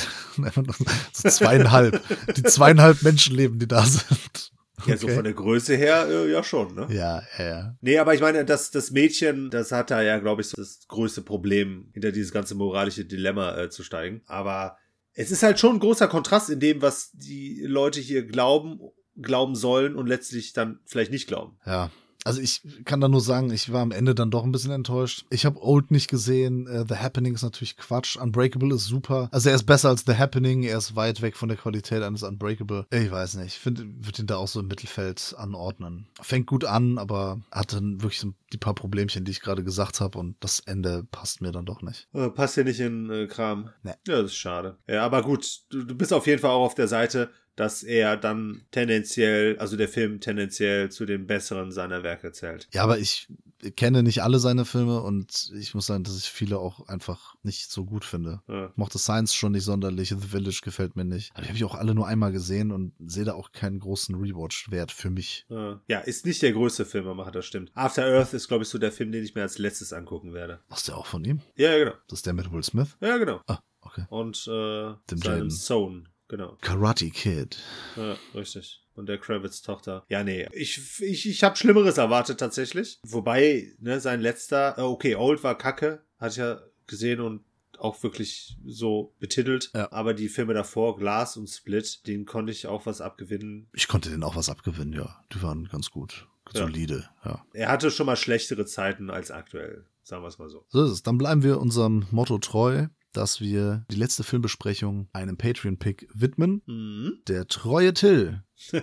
so [LAUGHS] zweieinhalb. die zweieinhalb Menschenleben, die da sind. Ja, so Okay. von der Größe her, äh, ja schon, ne? Ja, ja, ja. Nee, aber ich meine, das, das Mädchen, das hat da ja, glaube ich, so das größte Problem, hinter dieses ganze moralische Dilemma äh, zu steigen. Aber es ist halt schon ein großer Kontrast in dem, was die Leute hier glauben, glauben sollen und letztlich dann vielleicht nicht glauben. Ja. Also ich kann da nur sagen, ich war am Ende dann doch ein bisschen enttäuscht. Ich habe Old nicht gesehen. Äh, The Happening ist natürlich Quatsch. Unbreakable ist super. Also er ist besser als The Happening. Er ist weit weg von der Qualität eines Unbreakable. Ich weiß nicht. Ich würde ihn da auch so im Mittelfeld anordnen. Fängt gut an, aber hat dann wirklich so die paar Problemchen, die ich gerade gesagt habe. Und das Ende passt mir dann doch nicht. Äh, passt hier nicht in äh, Kram. Nee. Ja, das ist schade. Ja, aber gut, du, du bist auf jeden Fall auch auf der Seite, dass er dann tendenziell, also der Film tendenziell zu den besseren seiner Werke zählt. Ja, aber ich kenne nicht alle seine Filme und ich muss sagen, dass ich viele auch einfach nicht so gut finde. Ja. Ich mochte Science schon nicht sonderlich, The Village gefällt mir nicht. Aber die habe ich auch alle nur einmal gesehen und sehe da auch keinen großen Rewatch-Wert für mich. Äh, Ja, ist nicht der größte Filmemacher, das stimmt. After Earth ist, glaube ich, so der Film, den ich mir als letztes angucken werde. Was der auch von ihm? Ja, ja, genau. Das ist der mit Will Smith? Ja, genau. Ah, okay. Und äh, Dem seinem. Sohn, genau. Karate Kid. Ja, richtig. Und der Kravitz-Tochter. Ja, nee. Ich, ich, ich habe Schlimmeres erwartet tatsächlich. Wobei, ne, sein letzter, äh, okay, Old war kacke, hatte ich ja gesehen und auch wirklich so betitelt. Ja. Aber die Filme davor, Glass und Split, denen konnte ich auch was abgewinnen. Ich konnte den auch was abgewinnen, ja. Die waren ganz gut. Ja. Solide, ja. Er hatte schon mal schlechtere Zeiten als aktuell. Sagen wir es mal so. So ist es. Dann bleiben wir unserem Motto treu, dass wir die letzte Filmbesprechung einem Patreon-Pick widmen. Mhm. Der treue Till [LAUGHS]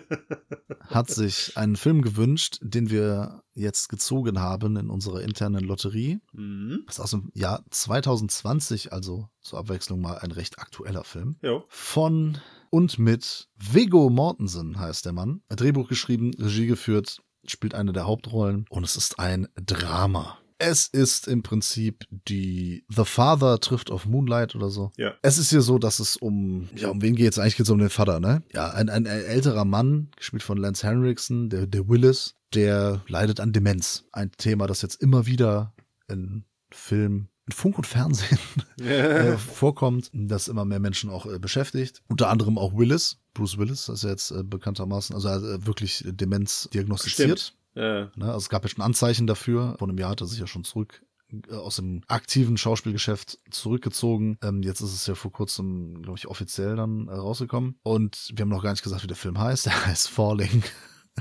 hat sich einen Film gewünscht, den wir jetzt gezogen haben in unserer internen Lotterie. Mhm. Das ist aus dem Jahr 2020, also zur Abwechslung mal ein recht aktueller Film. Jo. Von und mit Viggo Mortensen heißt der Mann. Drehbuch geschrieben, Regie geführt, spielt eine der Hauptrollen und es ist ein Drama. Es ist im Prinzip die The Father trifft auf Moonlight oder so. Ja. Es ist hier so, dass es um, ja, um wen geht's? Eigentlich geht's um den Vater, ne? Ja, ein, ein älterer Mann, gespielt von Lance Henriksen, der, der Willis, der leidet an Demenz. Ein Thema, das jetzt immer wieder in Film, in Funk und Fernsehen [LAUGHS] [LAUGHS] äh, vorkommt, das immer mehr Menschen auch äh, beschäftigt. Unter anderem auch Willis, Bruce Willis, das ist ja jetzt äh, bekanntermaßen, also hat äh, wirklich Demenz diagnostiziert. Stimmt. Ja. Ne? Also es gab ja schon Anzeichen dafür. Vor einem Jahr hat er sich ja schon zurück äh, aus dem aktiven Schauspielgeschäft zurückgezogen. Ähm, jetzt ist es ja vor kurzem, glaube ich, offiziell dann äh, rausgekommen. Und wir haben noch gar nicht gesagt, wie der Film heißt. [LAUGHS] Der heißt Falling.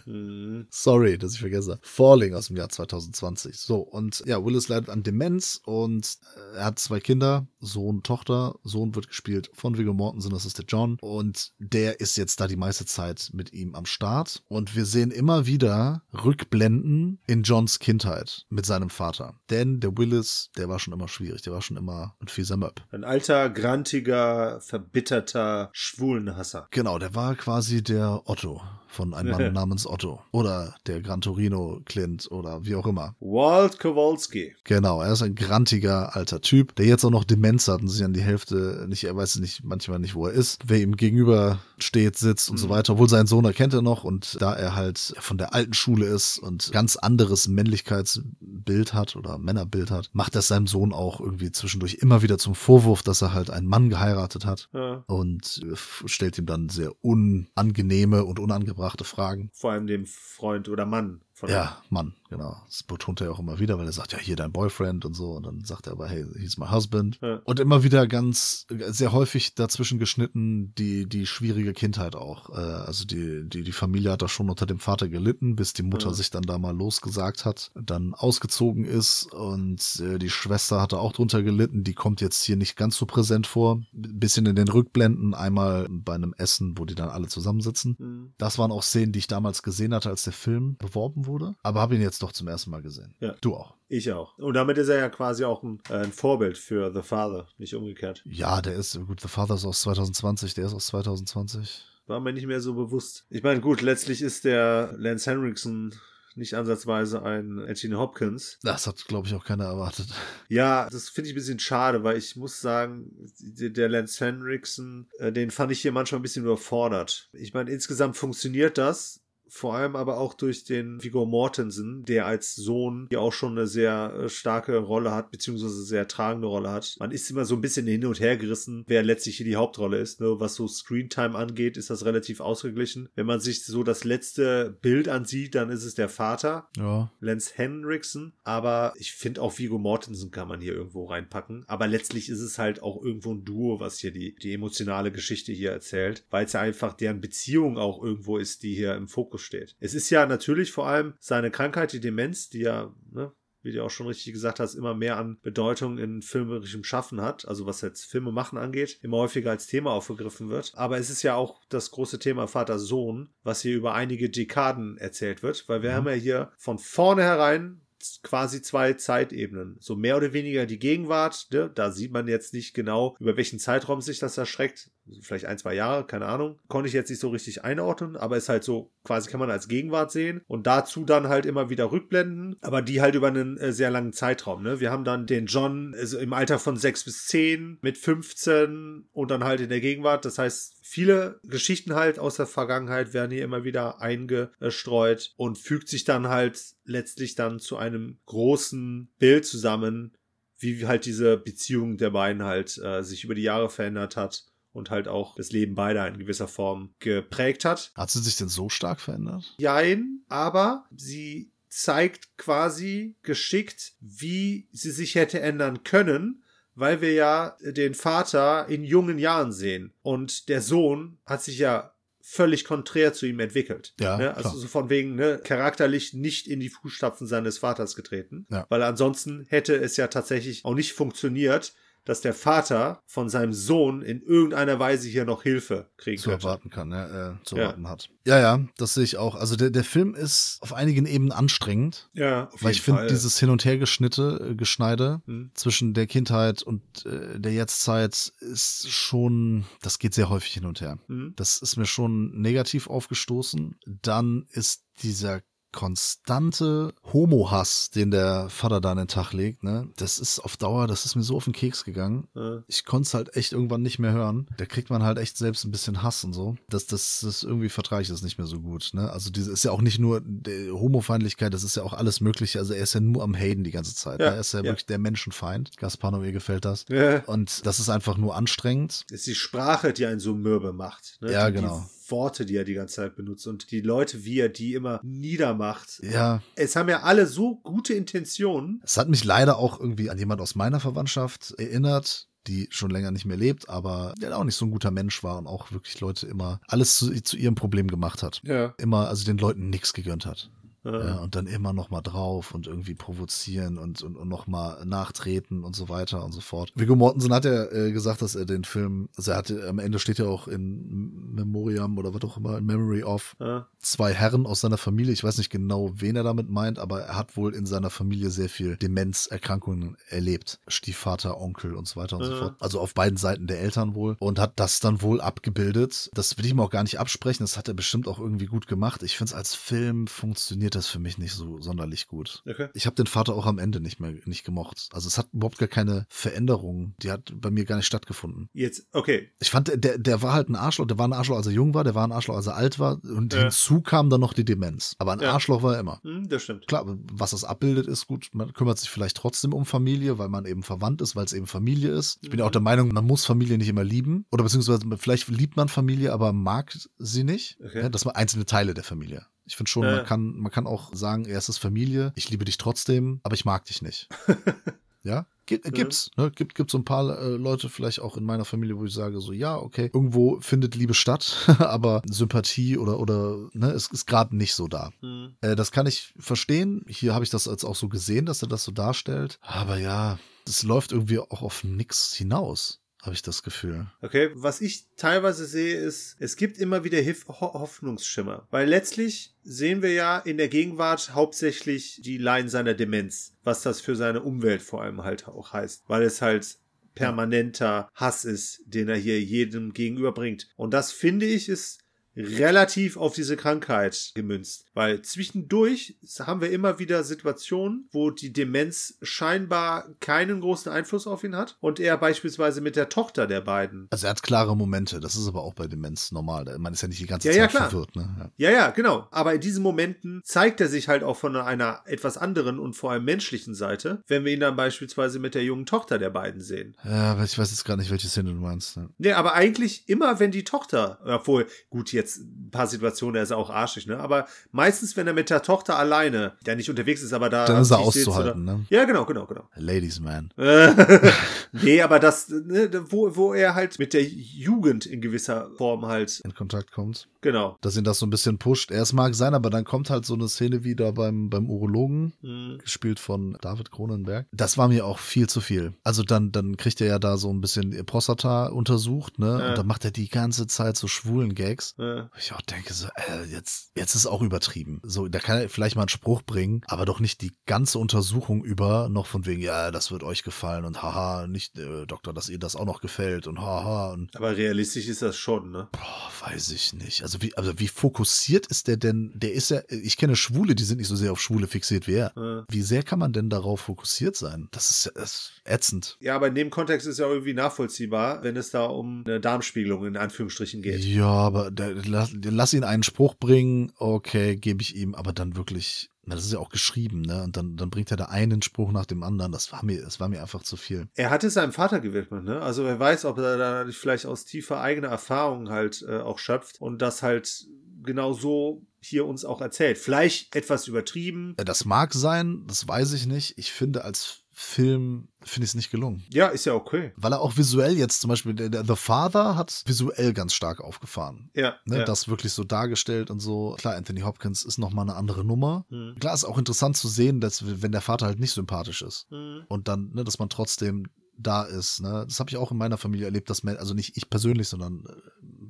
Mhm. Sorry, dass ich vergesse. Falling aus dem Jahr 2020. So, und ja, Willis leidet an Demenz und äh, er hat zwei Kinder, Sohn, Tochter. Sohn wird gespielt von Viggo Mortensen, das ist der John. Und der ist jetzt da die meiste Zeit mit ihm am Start. Und wir sehen immer wieder Rückblenden in Johns Kindheit mit seinem Vater. Denn der Willis, der war schon immer schwierig, der war schon immer ein fieser Möb. Ein alter, grantiger, verbitterter Schwulenhasser. Genau, der war quasi der Otto von einem [LAUGHS] Mann namens Otto. Oder der Gran Torino Clint oder wie auch immer. Walt Kowalski. Genau, er ist ein grantiger alter Typ, der jetzt auch noch Demenz hat und sich an die Hälfte nicht, er weiß nicht, manchmal nicht, wo er ist, wer ihm gegenüber steht, sitzt und so weiter, obwohl sein Sohn erkennt er noch und da er halt von der alten Schule ist und ganz anderes Männlichkeitsbild hat oder Männerbild hat, macht er seinem Sohn auch irgendwie zwischendurch immer wieder zum Vorwurf, dass er halt einen Mann geheiratet hat Ja. und äh, stellt ihm dann sehr unangenehme und unangebrachte Fragen. Vor allem dem Freund oder Mann Ja, Mann, genau. Das betont er auch immer wieder, weil er sagt, ja, hier dein Boyfriend und so. Und dann sagt er aber, hey, he's my husband. Ja. Und immer wieder ganz, sehr häufig dazwischen geschnitten, die, die schwierige Kindheit auch. Äh, Also die, die, die Familie hat da schon unter dem Vater gelitten, bis die Mutter Ja. sich dann da mal losgesagt hat, dann ausgezogen ist und äh, die Schwester hatte auch drunter gelitten. Die kommt jetzt hier nicht ganz so präsent vor. Ein bisschen in den Rückblenden, einmal bei einem Essen, wo die dann alle zusammensitzen. Mhm. Das waren auch Szenen, die ich damals gesehen hatte, als der Film beworben wurde. Aber habe ihn jetzt doch zum ersten Mal gesehen. Ja. Du auch. Ich auch. Und damit ist er ja quasi auch ein, äh, ein Vorbild für The Father, nicht umgekehrt. Ja, der ist, gut, The Father ist aus 2020, der ist aus 2020. War mir nicht mehr so bewusst. Ich meine, gut, letztlich ist der Lance Henriksen nicht ansatzweise ein Anthony Hopkins. Das hat, glaube ich, auch keiner erwartet. Ja, das finde ich ein bisschen schade, weil ich muss sagen, der der Lance Henriksen, äh, den fand ich hier manchmal ein bisschen überfordert. Ich meine, insgesamt funktioniert das. Vor allem aber auch durch den Viggo Mortensen, der als Sohn hier auch schon eine sehr äh, starke Rolle hat, beziehungsweise sehr tragende Rolle hat. Man ist immer so ein bisschen hin und her gerissen, wer letztlich hier die Hauptrolle ist. Ne? Was so Screentime angeht, ist das relativ ausgeglichen. Wenn man sich so das letzte Bild ansieht, dann ist es der Vater. Ja. Lance Henriksen, aber ich finde auch Vigo Mortensen kann man hier irgendwo reinpacken. Aber letztlich ist es halt auch irgendwo ein Duo, was hier die, die emotionale Geschichte hier erzählt, weil es ja einfach deren Beziehung auch irgendwo ist, die hier im Fokus steht. Es ist ja natürlich vor allem seine Krankheit, die Demenz, die ja, ne, wie du auch schon richtig gesagt hast, immer mehr an Bedeutung in filmerischem Schaffen hat, also was jetzt Filme machen angeht, immer häufiger als Thema aufgegriffen wird. Aber es ist ja auch das große Thema Vater-Sohn, was hier über einige Dekaden erzählt wird, weil wir haben ja hier von vornherein quasi zwei Zeitebenen. So mehr oder weniger die Gegenwart, ne? da sieht man jetzt nicht genau, über welchen Zeitraum sich das erschreckt. Vielleicht ein, zwei Jahre, keine Ahnung. Konnte ich jetzt nicht so richtig einordnen, aber ist halt so, quasi kann man als Gegenwart sehen. Und dazu dann halt immer wieder Rückblenden, aber die halt über einen äh, sehr langen Zeitraum. Ne? Wir haben dann den John also im Alter von 6 bis 10 mit 15 und dann halt in der Gegenwart. Das heißt, viele Geschichten halt aus der Vergangenheit werden hier immer wieder eingestreut und fügt sich dann halt letztlich dann zu einem großen Bild zusammen, wie halt diese Beziehung der beiden halt äh, sich über die Jahre verändert hat und halt auch das Leben beider in gewisser Form geprägt hat. Hat sie sich denn so stark verändert? Jein, aber sie zeigt quasi geschickt, wie sie sich hätte ändern können, weil wir ja den Vater in jungen Jahren sehen. Und der Sohn hat sich ja völlig konträr zu ihm entwickelt. Ja, ne? Also so von wegen, ne, charakterlich nicht in die Fußstapfen seines Vaters getreten. Ja. Weil ansonsten hätte es ja tatsächlich auch nicht funktioniert, dass der Vater von seinem Sohn in irgendeiner Weise hier noch Hilfe kriegen zu könnte. erwarten kann, ja, äh, zu Ja. erwarten hat. Ja, ja, das sehe ich auch. Also der, der Film ist auf einigen Ebenen anstrengend. Ja, auf Weil jeden ich finde, dieses Hin- und Hergeschnitte, äh, Geschneide Hm. zwischen der Kindheit und äh, der Jetztzeit ist schon, das geht sehr häufig hin und her. Hm. Das ist mir schon negativ aufgestoßen. Dann ist dieser konstante Homo-Hass, den der Vater da an den Tag legt, ne, das ist auf Dauer, das ist mir so auf den Keks gegangen. Ja. Ich konnte es halt echt irgendwann nicht mehr hören. Da kriegt man halt echt selbst ein bisschen Hass und so. Das, das, das irgendwie vertrage ich das nicht mehr so gut. Ne? Also diese ist ja auch nicht nur Homofeindlichkeit, das ist ja auch alles Mögliche. Also er ist ja nur am Haten die ganze Zeit. Ja, ne? Er ist ja, ja. wirklich der Menschenfeind. Gaspar, mir gefällt das. Ja. Und das ist einfach nur anstrengend. ist die Sprache, die einen so mürbe macht. Ne? Ja, die, genau. Die Worte, die er die ganze Zeit benutzt und die Leute, wie er die immer niedermacht. Ja, Es haben ja alle so gute Intentionen. es hat mich leider auch irgendwie an jemand aus meiner Verwandtschaft erinnert, die schon länger nicht mehr lebt, aber der auch nicht so ein guter Mensch war und auch wirklich Leute immer alles zu, zu ihrem Problem gemacht hat. Ja. Immer, also den Leuten nichts gegönnt hat. Ja, und dann immer noch mal drauf und irgendwie provozieren und, und, und noch mal nachtreten und so weiter und so fort. Viggo Mortensen hat ja äh, gesagt, dass er den Film, also er hatte, am Ende steht ja auch in Memoriam oder was auch immer, in Memory of, Ja. zwei Herren aus seiner Familie. Ich weiß nicht genau, wen er damit meint, aber er hat wohl in seiner Familie sehr viel Demenzerkrankungen erlebt. Stiefvater, Onkel und so weiter und so Ja. fort. Also auf beiden Seiten der Eltern wohl. Und hat das dann wohl abgebildet. Das will ich ihm auch gar nicht absprechen. Das hat er bestimmt auch irgendwie gut gemacht. Ich finde es als Film funktioniert das für mich nicht so sonderlich gut. Okay. Ich habe den Vater auch am Ende nicht mehr nicht gemocht. Also es hat überhaupt gar keine Veränderung. Die hat bei mir gar nicht stattgefunden. Jetzt, okay. Ich fand, der, der war halt ein Arschloch. Der war ein Arschloch, als er jung war. Der war ein Arschloch, als er alt war. Und Ja. hinzu kam dann noch die Demenz. Aber ein Ja. Arschloch war er immer. Hm, das stimmt. Klar, was das abbildet, ist gut. Man kümmert sich vielleicht trotzdem um Familie, weil man eben verwandt ist, weil es eben Familie ist. Ich bin ja auch der Meinung, man muss Familie nicht immer lieben. Oder beziehungsweise vielleicht liebt man Familie, aber mag sie nicht. Okay. Ja, das sind einzelne Teile der Familie. Ich finde schon, Ja. man, kann, man kann auch sagen, es ist Familie, ich liebe dich trotzdem, aber ich mag dich nicht. [LAUGHS] ja? Gibt, gibt's, ne? Gibt, gibt so ein paar äh, Leute vielleicht auch in meiner Familie, wo ich sage, so, ja, okay, irgendwo findet Liebe statt, [LAUGHS] aber Sympathie oder, oder, ne, es ist gerade nicht so da. Hm. Äh, das kann ich verstehen. Hier habe ich das jetzt auch so gesehen, dass er das so darstellt. Aber ja, es läuft irgendwie auch auf nichts hinaus, habe ich das Gefühl. Okay, was ich teilweise sehe, ist, es gibt immer wieder Hif Ho Hoffnungsschimmer. Weil letztlich sehen wir ja in der Gegenwart hauptsächlich die Leiden seiner Demenz. Was das für seine Umwelt vor allem halt auch heißt. Weil es halt permanenter Hass ist, den er hier jedem gegenüberbringt. Und das finde ich ist relativ auf diese Krankheit gemünzt. Weil zwischendurch haben wir immer wieder Situationen, wo die Demenz scheinbar keinen großen Einfluss auf ihn hat und er beispielsweise mit der Tochter der beiden. Also er hat klare Momente, das ist aber auch bei Demenz normal. Man ist ja nicht die ganze Ja, Zeit ja, klar. verwirrt. Ne? Ja, ja, genau. Aber in diesen Momenten zeigt er sich halt auch von einer etwas anderen und vor allem menschlichen Seite, wenn wir ihn dann beispielsweise mit der jungen Tochter der beiden sehen. Ja. ja, aber ich weiß jetzt gar nicht, welche Szene du meinst. Ne? Nee, aber eigentlich immer, wenn die Tochter, obwohl, gut, jetzt ein paar Situationen, er ist auch arschig, ne? Aber meistens, wenn er mit der Tochter alleine, der nicht unterwegs ist, aber da. Dann ist er auszuhalten, ne? Ja, genau, genau, genau. Ladies Man. [LAUGHS] nee, aber das, ne, wo, wo er halt mit der Jugend in gewisser Form halt, In Kontakt kommt. genau. Dass ihn das so ein bisschen pusht. Er es mag sein, aber dann kommt halt so eine Szene wieder beim, beim Urologen. Mhm. gespielt von David Cronenberg. Das war mir auch viel zu viel. Also dann, dann kriegt er ja da so ein bisschen Prostata untersucht, ne? Ja. Und dann macht er die ganze Zeit so schwulen Gags. Ja. Ich auch denke so, äh, jetzt, jetzt ist auch übertrieben. So, da kann er vielleicht mal einen Spruch bringen, aber doch nicht die ganze Untersuchung über, noch von wegen, ja, das wird euch gefallen und haha, nicht, äh, Doktor, dass ihr das auch noch gefällt und haha und Aber realistisch ist das schon, ne? boah, weiß ich nicht. Also wie, also wie fokussiert ist der denn? Der ist ja, ich kenne Schwule, die sind nicht so sehr auf Schwule fixiert wie er. Ja. Wie sehr kann man denn darauf fokussiert sein? Das ist ja das ist ätzend. Ja, aber in dem Kontext ist ja irgendwie nachvollziehbar, wenn es da um eine Darmspiegelung in Anführungsstrichen geht. Ja, aber der, lass, lass ihn einen Spruch bringen, okay, gebe ich ihm, aber dann wirklich, na, das ist ja auch geschrieben, ne? Und dann, dann bringt er da einen Spruch nach dem anderen. Das war mir, das war mir einfach zu viel. Er hat es seinem Vater gewidmet, ne? Also wer weiß, ob er da nicht vielleicht aus tiefer eigener Erfahrung halt äh, auch schöpft und das halt genau so hier uns auch erzählt. Vielleicht etwas übertrieben. Das mag sein, das weiß ich nicht. Ich finde, als Film finde ich es nicht gelungen. Ja, ist ja okay. Weil er auch visuell jetzt zum Beispiel, der, der The Father hat visuell ganz stark aufgefahren. Ja. Ne, ja. Das wirklich so dargestellt und so. Klar, Anthony Hopkins ist nochmal eine andere Nummer. Hm. Klar, ist auch interessant zu sehen, dass wenn der Vater halt nicht sympathisch ist. Hm. Und dann, ne, dass man trotzdem da ist. Ne? Das habe ich auch in meiner Familie erlebt, dass man, also nicht ich persönlich, sondern äh,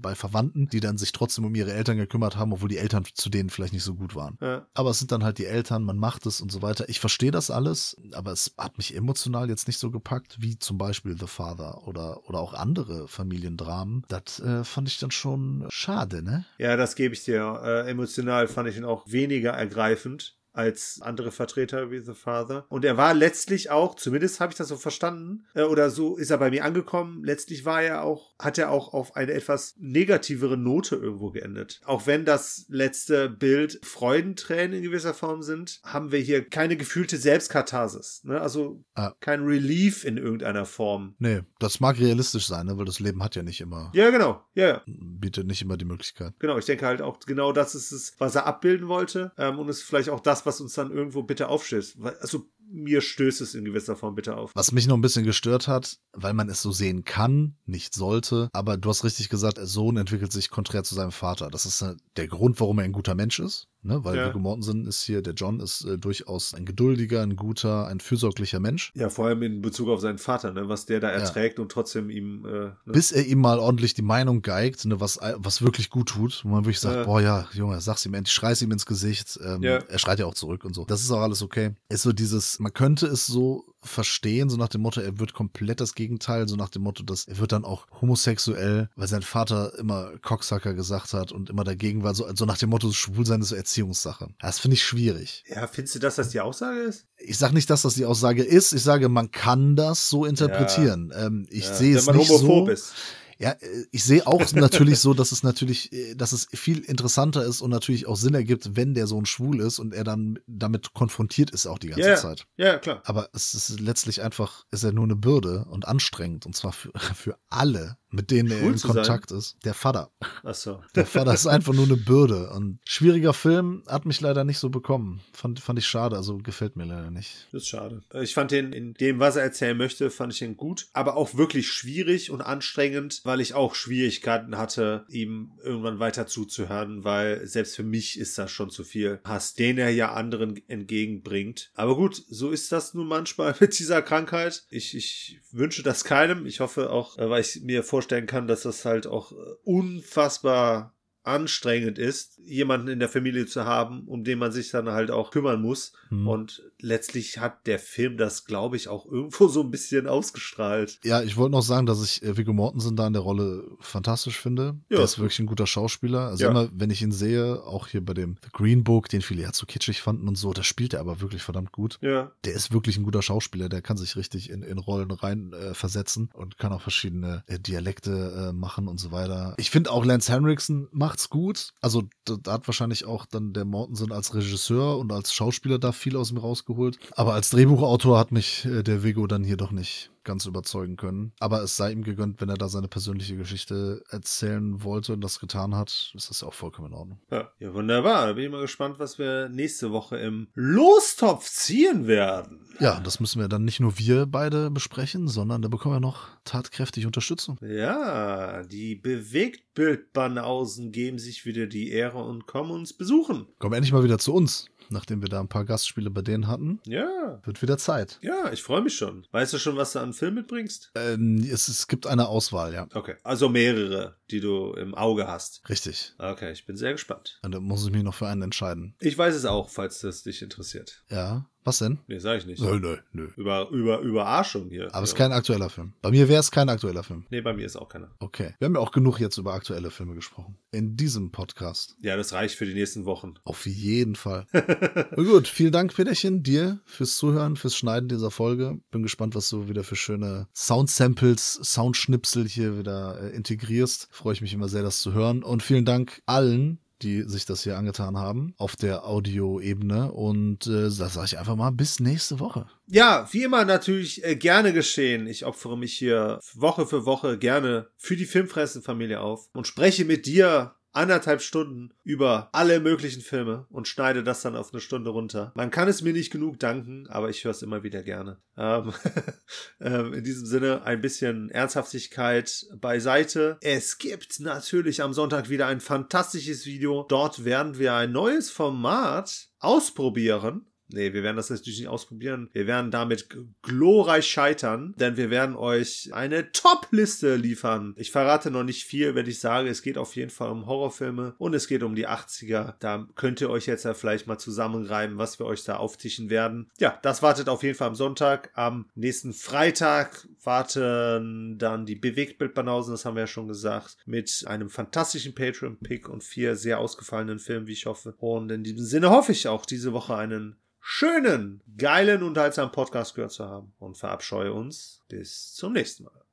bei Verwandten, die dann sich trotzdem um ihre Eltern gekümmert haben, obwohl die Eltern zu denen vielleicht nicht so gut waren. Ja. Aber es sind dann halt die Eltern, man macht es und so weiter. Ich verstehe das alles, aber es hat mich emotional jetzt nicht so gepackt, wie zum Beispiel The Father oder, oder auch andere Familiendramen. Das äh, fand ich dann schon schade, ne? Ja, das gebe ich dir. Äh, emotional fand ich ihn auch weniger ergreifend als andere Vertreter wie The Father. Und er war letztlich auch, zumindest habe ich das so verstanden, äh, oder so ist er bei mir angekommen, letztlich war er auch, hat er auch auf eine etwas negativere Note irgendwo geendet. Auch wenn das letzte Bild Freudentränen in gewisser Form sind, haben wir hier keine gefühlte Selbstkatharsis. Ne? Also Ah. kein Relief in irgendeiner Form. Nee, das mag realistisch sein, ne? weil das Leben hat ja nicht immer, Ja, genau. Ja, ja. bietet nicht immer die Möglichkeit. Genau, ich denke halt auch genau das ist es, was er abbilden wollte. Ähm, und es ist vielleicht auch das, was uns dann irgendwo bitte aufstößt. Also mir stößt es in gewisser Form bitte auf. Was mich noch ein bisschen gestört hat, weil man es so sehen kann, nicht sollte, aber du hast richtig gesagt, Sohn entwickelt sich konträr zu seinem Vater. Das ist äh, der Grund, warum er ein guter Mensch ist. Ne? weil Ja. Viggo Mortensen ist hier, der John ist äh, durchaus ein geduldiger, ein guter, ein fürsorglicher Mensch. Ja, vor allem in Bezug auf seinen Vater, ne? was der da erträgt und trotzdem ihm. Äh, ne? Bis er ihm mal ordentlich die Meinung geigt, ne, was, was wirklich gut tut, wo man wirklich sagt, Ja. boah ja, Junge, sag's ihm endlich, schrei's ihm ins Gesicht. Ähm, Ja. Er schreit ja auch zurück und so. Das ist auch alles okay. Ist so dieses, man könnte es so verstehen, so nach dem Motto, er wird komplett das Gegenteil, so nach dem Motto, dass er wird dann auch homosexuell, weil sein Vater immer Cocksucker gesagt hat und immer dagegen war, so, so nach dem Motto, Schwulsein ist so Erziehungssache. Das finde ich schwierig. ja, findest du, dass das die Aussage ist? Ich sage nicht, dass das die Aussage ist, ich sage, man kann das so interpretieren. Ähm, ich Ja, sehe wenn es man nicht homophob so. ist. Ja, äh, ich sehe auch natürlich so, dass es natürlich, äh, dass es viel interessanter ist und natürlich auch Sinn ergibt, wenn der Sohn schwul ist und er dann damit konfrontiert ist auch die ganze Ja, Zeit. ja, klar. Aber es ist letztlich einfach, ist er nur eine Bürde und anstrengend und zwar für, [LAUGHS] für alle, mit denen er Schwul in zu sein? Kontakt ist. Der Vater. Achso. Der Vater ist einfach nur eine Bürde und schwieriger Film hat mich leider nicht so bekommen. Fand, fand ich schade, also gefällt mir leider nicht. Das ist schade. Ich fand den in dem, was er erzählen möchte, fand ich ihn gut, aber auch wirklich schwierig und anstrengend, weil ich auch Schwierigkeiten hatte, ihm irgendwann weiter zuzuhören, weil selbst für mich ist das schon zu viel Hass, den er ja anderen entgegenbringt. Aber gut, so ist das nun manchmal [LAUGHS] mit dieser Krankheit. Ich, ich wünsche das keinem. Ich hoffe auch, äh, weil ich mir vorstellen kann, dass das halt auch äh, unfassbar anstrengend ist, jemanden in der Familie zu haben, um den man sich dann halt auch kümmern muss. Hm. Und letztlich hat der Film das, glaube ich, auch irgendwo [LAUGHS] so ein bisschen ausgestrahlt. Ja, ich wollte noch sagen, dass ich äh, Viggo Mortensen da in der Rolle fantastisch finde. Ja. Der ist wirklich ein guter Schauspieler. Also Ja. immer, wenn ich ihn sehe, auch hier bei dem The Green Book, den viele ja zu kitschig fanden und so, da spielt er aber wirklich verdammt gut. Ja. Der ist wirklich ein guter Schauspieler, der kann sich richtig in, in Rollen rein äh, versetzen und kann auch verschiedene äh, Dialekte äh, machen und so weiter. Ich finde auch Lance Henriksen macht's gut. Also da, da hat wahrscheinlich auch dann der Mortensen als Regisseur und als Schauspieler da viel aus ihm rausgeholt. Aber als Drehbuchautor hat mich äh, der Vigo dann hier doch nicht ganz überzeugen können. Aber es sei ihm gegönnt, wenn er da seine persönliche Geschichte erzählen wollte und das getan hat, ist das ja auch vollkommen in Ordnung. Ja, ja wunderbar. Da bin ich mal gespannt, was wir nächste Woche im Lostopf ziehen werden. Ja, das müssen wir dann nicht nur wir beide besprechen, sondern da bekommen wir noch tatkräftig Unterstützung. Ja, die Bewegtbildbanausen geben sich wieder die Ehre und kommen uns besuchen. Kommen endlich mal wieder zu uns, nachdem wir da ein paar Gastspiele bei denen hatten. Ja. Wird wieder Zeit. Ja, ich freue mich schon. Weißt du schon, was du an Film mitbringst? Ähm, es, es gibt eine Auswahl, ja. Okay. Also mehrere, die du im Auge hast. Richtig. Okay, ich bin sehr gespannt. Und da muss ich mich noch für einen entscheiden. Ich weiß es auch, falls das dich interessiert. Ja. Was denn? Nee, sag ich nicht. Nö, nö, nö. Über, über Überraschung hier. Aber es ist kein aktueller Film. Bei mir wäre es kein aktueller Film. Nee, bei mir ist auch keiner. Okay. Wir haben ja auch genug jetzt über aktuelle Filme gesprochen. In diesem Podcast. Ja, das reicht für die nächsten Wochen. [LAUGHS] Auf jeden Fall. Gut, vielen Dank, Peterchen, dir fürs Zuhören, fürs Schneiden dieser Folge. Bin gespannt, was du wieder für schöne Soundsamples, Soundschnipsel hier wieder äh, integrierst. Freue ich mich immer sehr, das zu hören. Und vielen Dank allen, die sich das hier angetan haben auf der Audioebene. Und äh, da sage ich einfach mal bis nächste Woche. Ja, wie immer natürlich äh, gerne geschehen. Ich opfere mich hier Woche für Woche gerne für die Filmfressenfamilie auf und spreche mit dir anderthalb Stunden über alle möglichen Filme und schneide das dann auf eine Stunde runter. Man kann es mir nicht genug danken, aber ich höre es immer wieder gerne. Ähm, [LAUGHS] ähm, in diesem Sinne ein bisschen Ernsthaftigkeit beiseite. Es gibt natürlich am Sonntag wieder ein fantastisches Video. Dort werden wir ein neues Format ausprobieren. Nee, wir werden das natürlich nicht ausprobieren. Wir werden damit glorreich scheitern, denn wir werden euch eine Top-Liste liefern. Ich verrate noch nicht viel, wenn ich sage, es geht auf jeden Fall um Horrorfilme und es geht um die 80er. Da könnt ihr euch jetzt ja vielleicht mal zusammenreiben, was wir euch da auftischen werden. Ja, das wartet auf jeden Fall am Sonntag. Am nächsten Freitag warten dann die Bewegtbildbanausen, das haben wir ja schon gesagt, mit einem fantastischen Patreon-Pick und vier sehr ausgefallenen Filmen, wie ich hoffe. Und in diesem Sinne hoffe ich auch diese Woche einen schönen, geilen, unterhaltsamen Podcast gehört zu haben und verabscheue uns bis zum nächsten Mal.